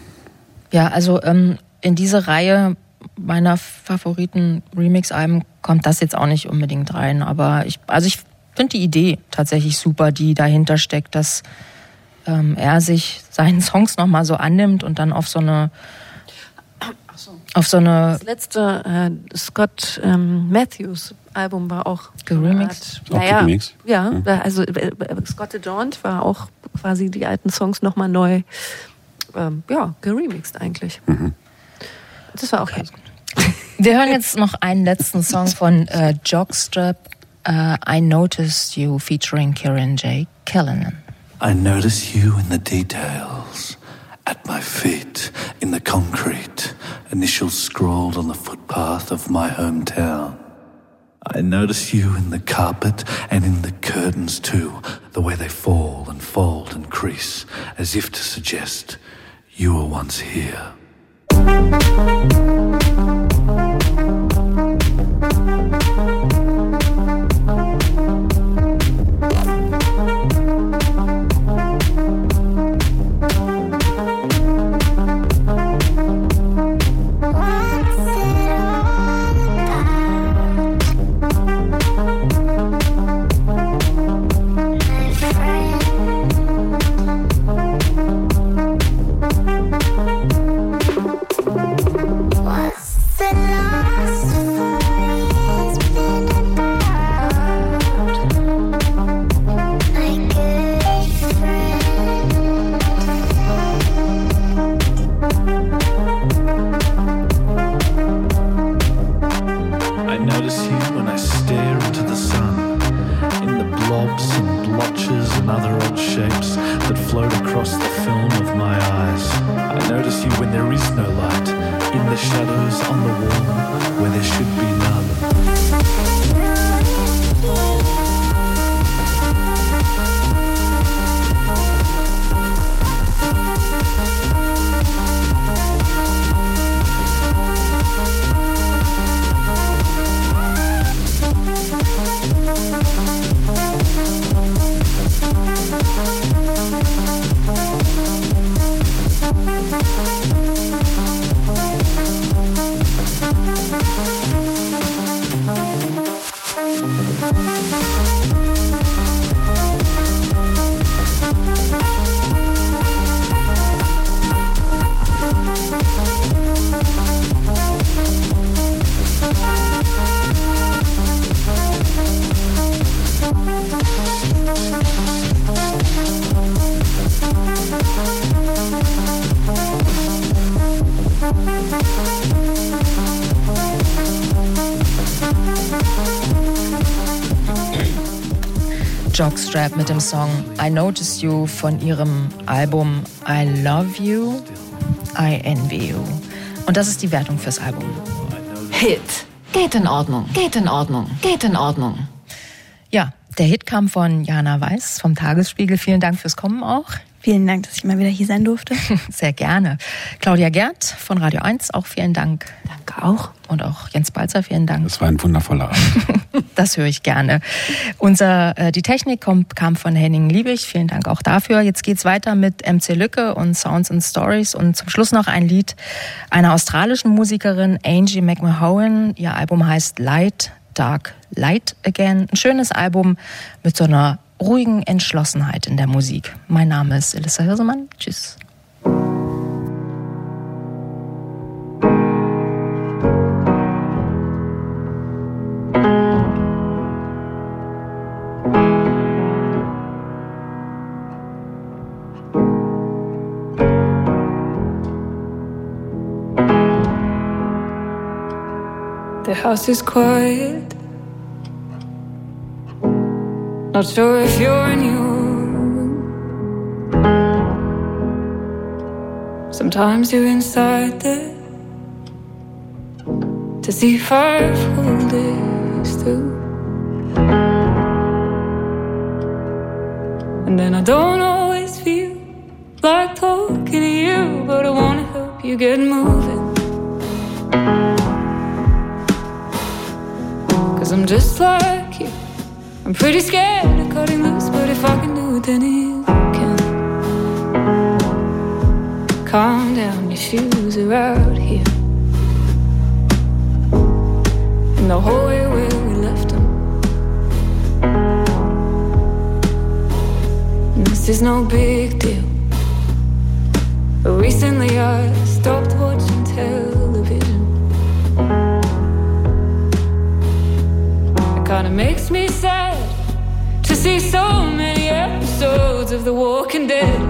Ja, also ähm, in diese Reihe meiner Favoriten Remix-Alben kommt das jetzt auch nicht unbedingt rein. Aber ich, also ich finde die Idee tatsächlich super, die dahinter steckt, dass ähm, er sich seinen Songs nochmal so annimmt und dann auf so eine auf so eine Das letzte äh, Scott ähm, Matthews Album war auch Geremixed? so geremixed? Ja, da- also äh, äh, Scott Adorned war auch quasi die alten Songs nochmal neu, ähm, ja, geremixed eigentlich. Das war auch ganz gut. Wir hören jetzt noch einen letzten Song von äh, Jockstrap, äh, I Noticed You featuring Kieran J. Callanan. I notice you in the details. At my feet, in the concrete, initials scrawled on the footpath of my hometown. I notice you in the carpet and in the curtains too, the way they fall and fold and crease, as if to suggest you were once here. Thank you. Jockstrap mit dem Song I Notice You von ihrem Album I Love You, I Envy You. Und das ist die Wertung fürs Album. Hit. Geht in Ordnung, geht in Ordnung, geht in Ordnung. Ja, der Hit kam von Jana Weiß vom Tagesspiegel. Vielen Dank fürs Kommen auch. Vielen Dank, dass ich mal wieder hier sein durfte. Sehr gerne. Claudia Gerd von Radio 1, auch vielen Dank. Danke auch. Und auch Jens Balzer, vielen Dank. Das war ein wundervoller Abend. Das höre ich gerne. Unser, äh, die Technik kommt, kam von Henning Liebig. Vielen Dank auch dafür. Jetzt geht's weiter mit MC Lücke und Sounds and Stories und zum Schluss noch ein Lied einer australischen Musikerin, Angie McMahon. Ihr Album heißt Light, Dark, Light Again. Ein schönes Album mit so einer ruhigen Entschlossenheit in der Musik. Mein Name ist Elissa Hirsemann. Tschüss. House is quiet. Not sure if you're room. Sometimes you're inside there to see whole days through. And then I don't always feel like talking to you, but I wanna help you get moving. Cause I'm just like you. I'm pretty scared of cutting loose, but if I can do it, then you can. Calm down, your shoes are out here. In the hallway where we left them. And this is no big deal. But recently I stopped see so many episodes of The Walking Dead.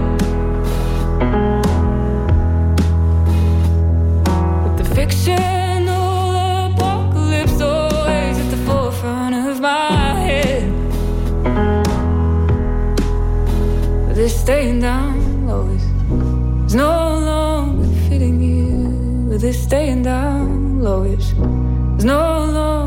With the fictional apocalypse always at the forefront of my head. This staying down always is no longer fitting you. This staying down low is no longer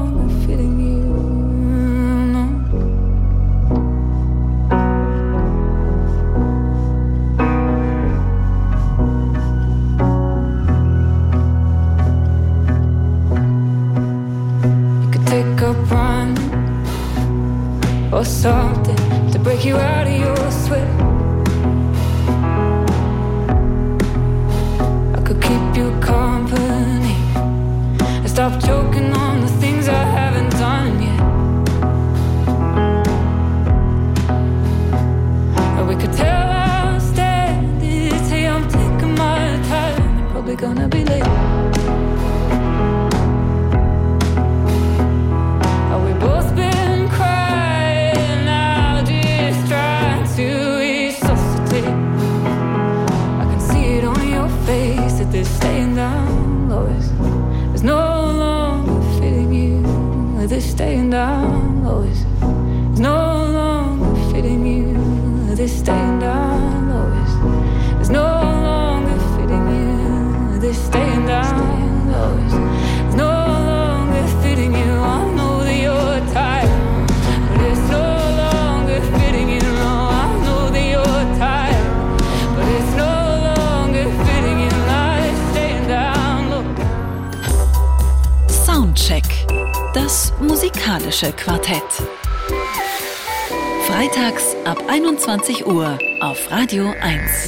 Radio 1.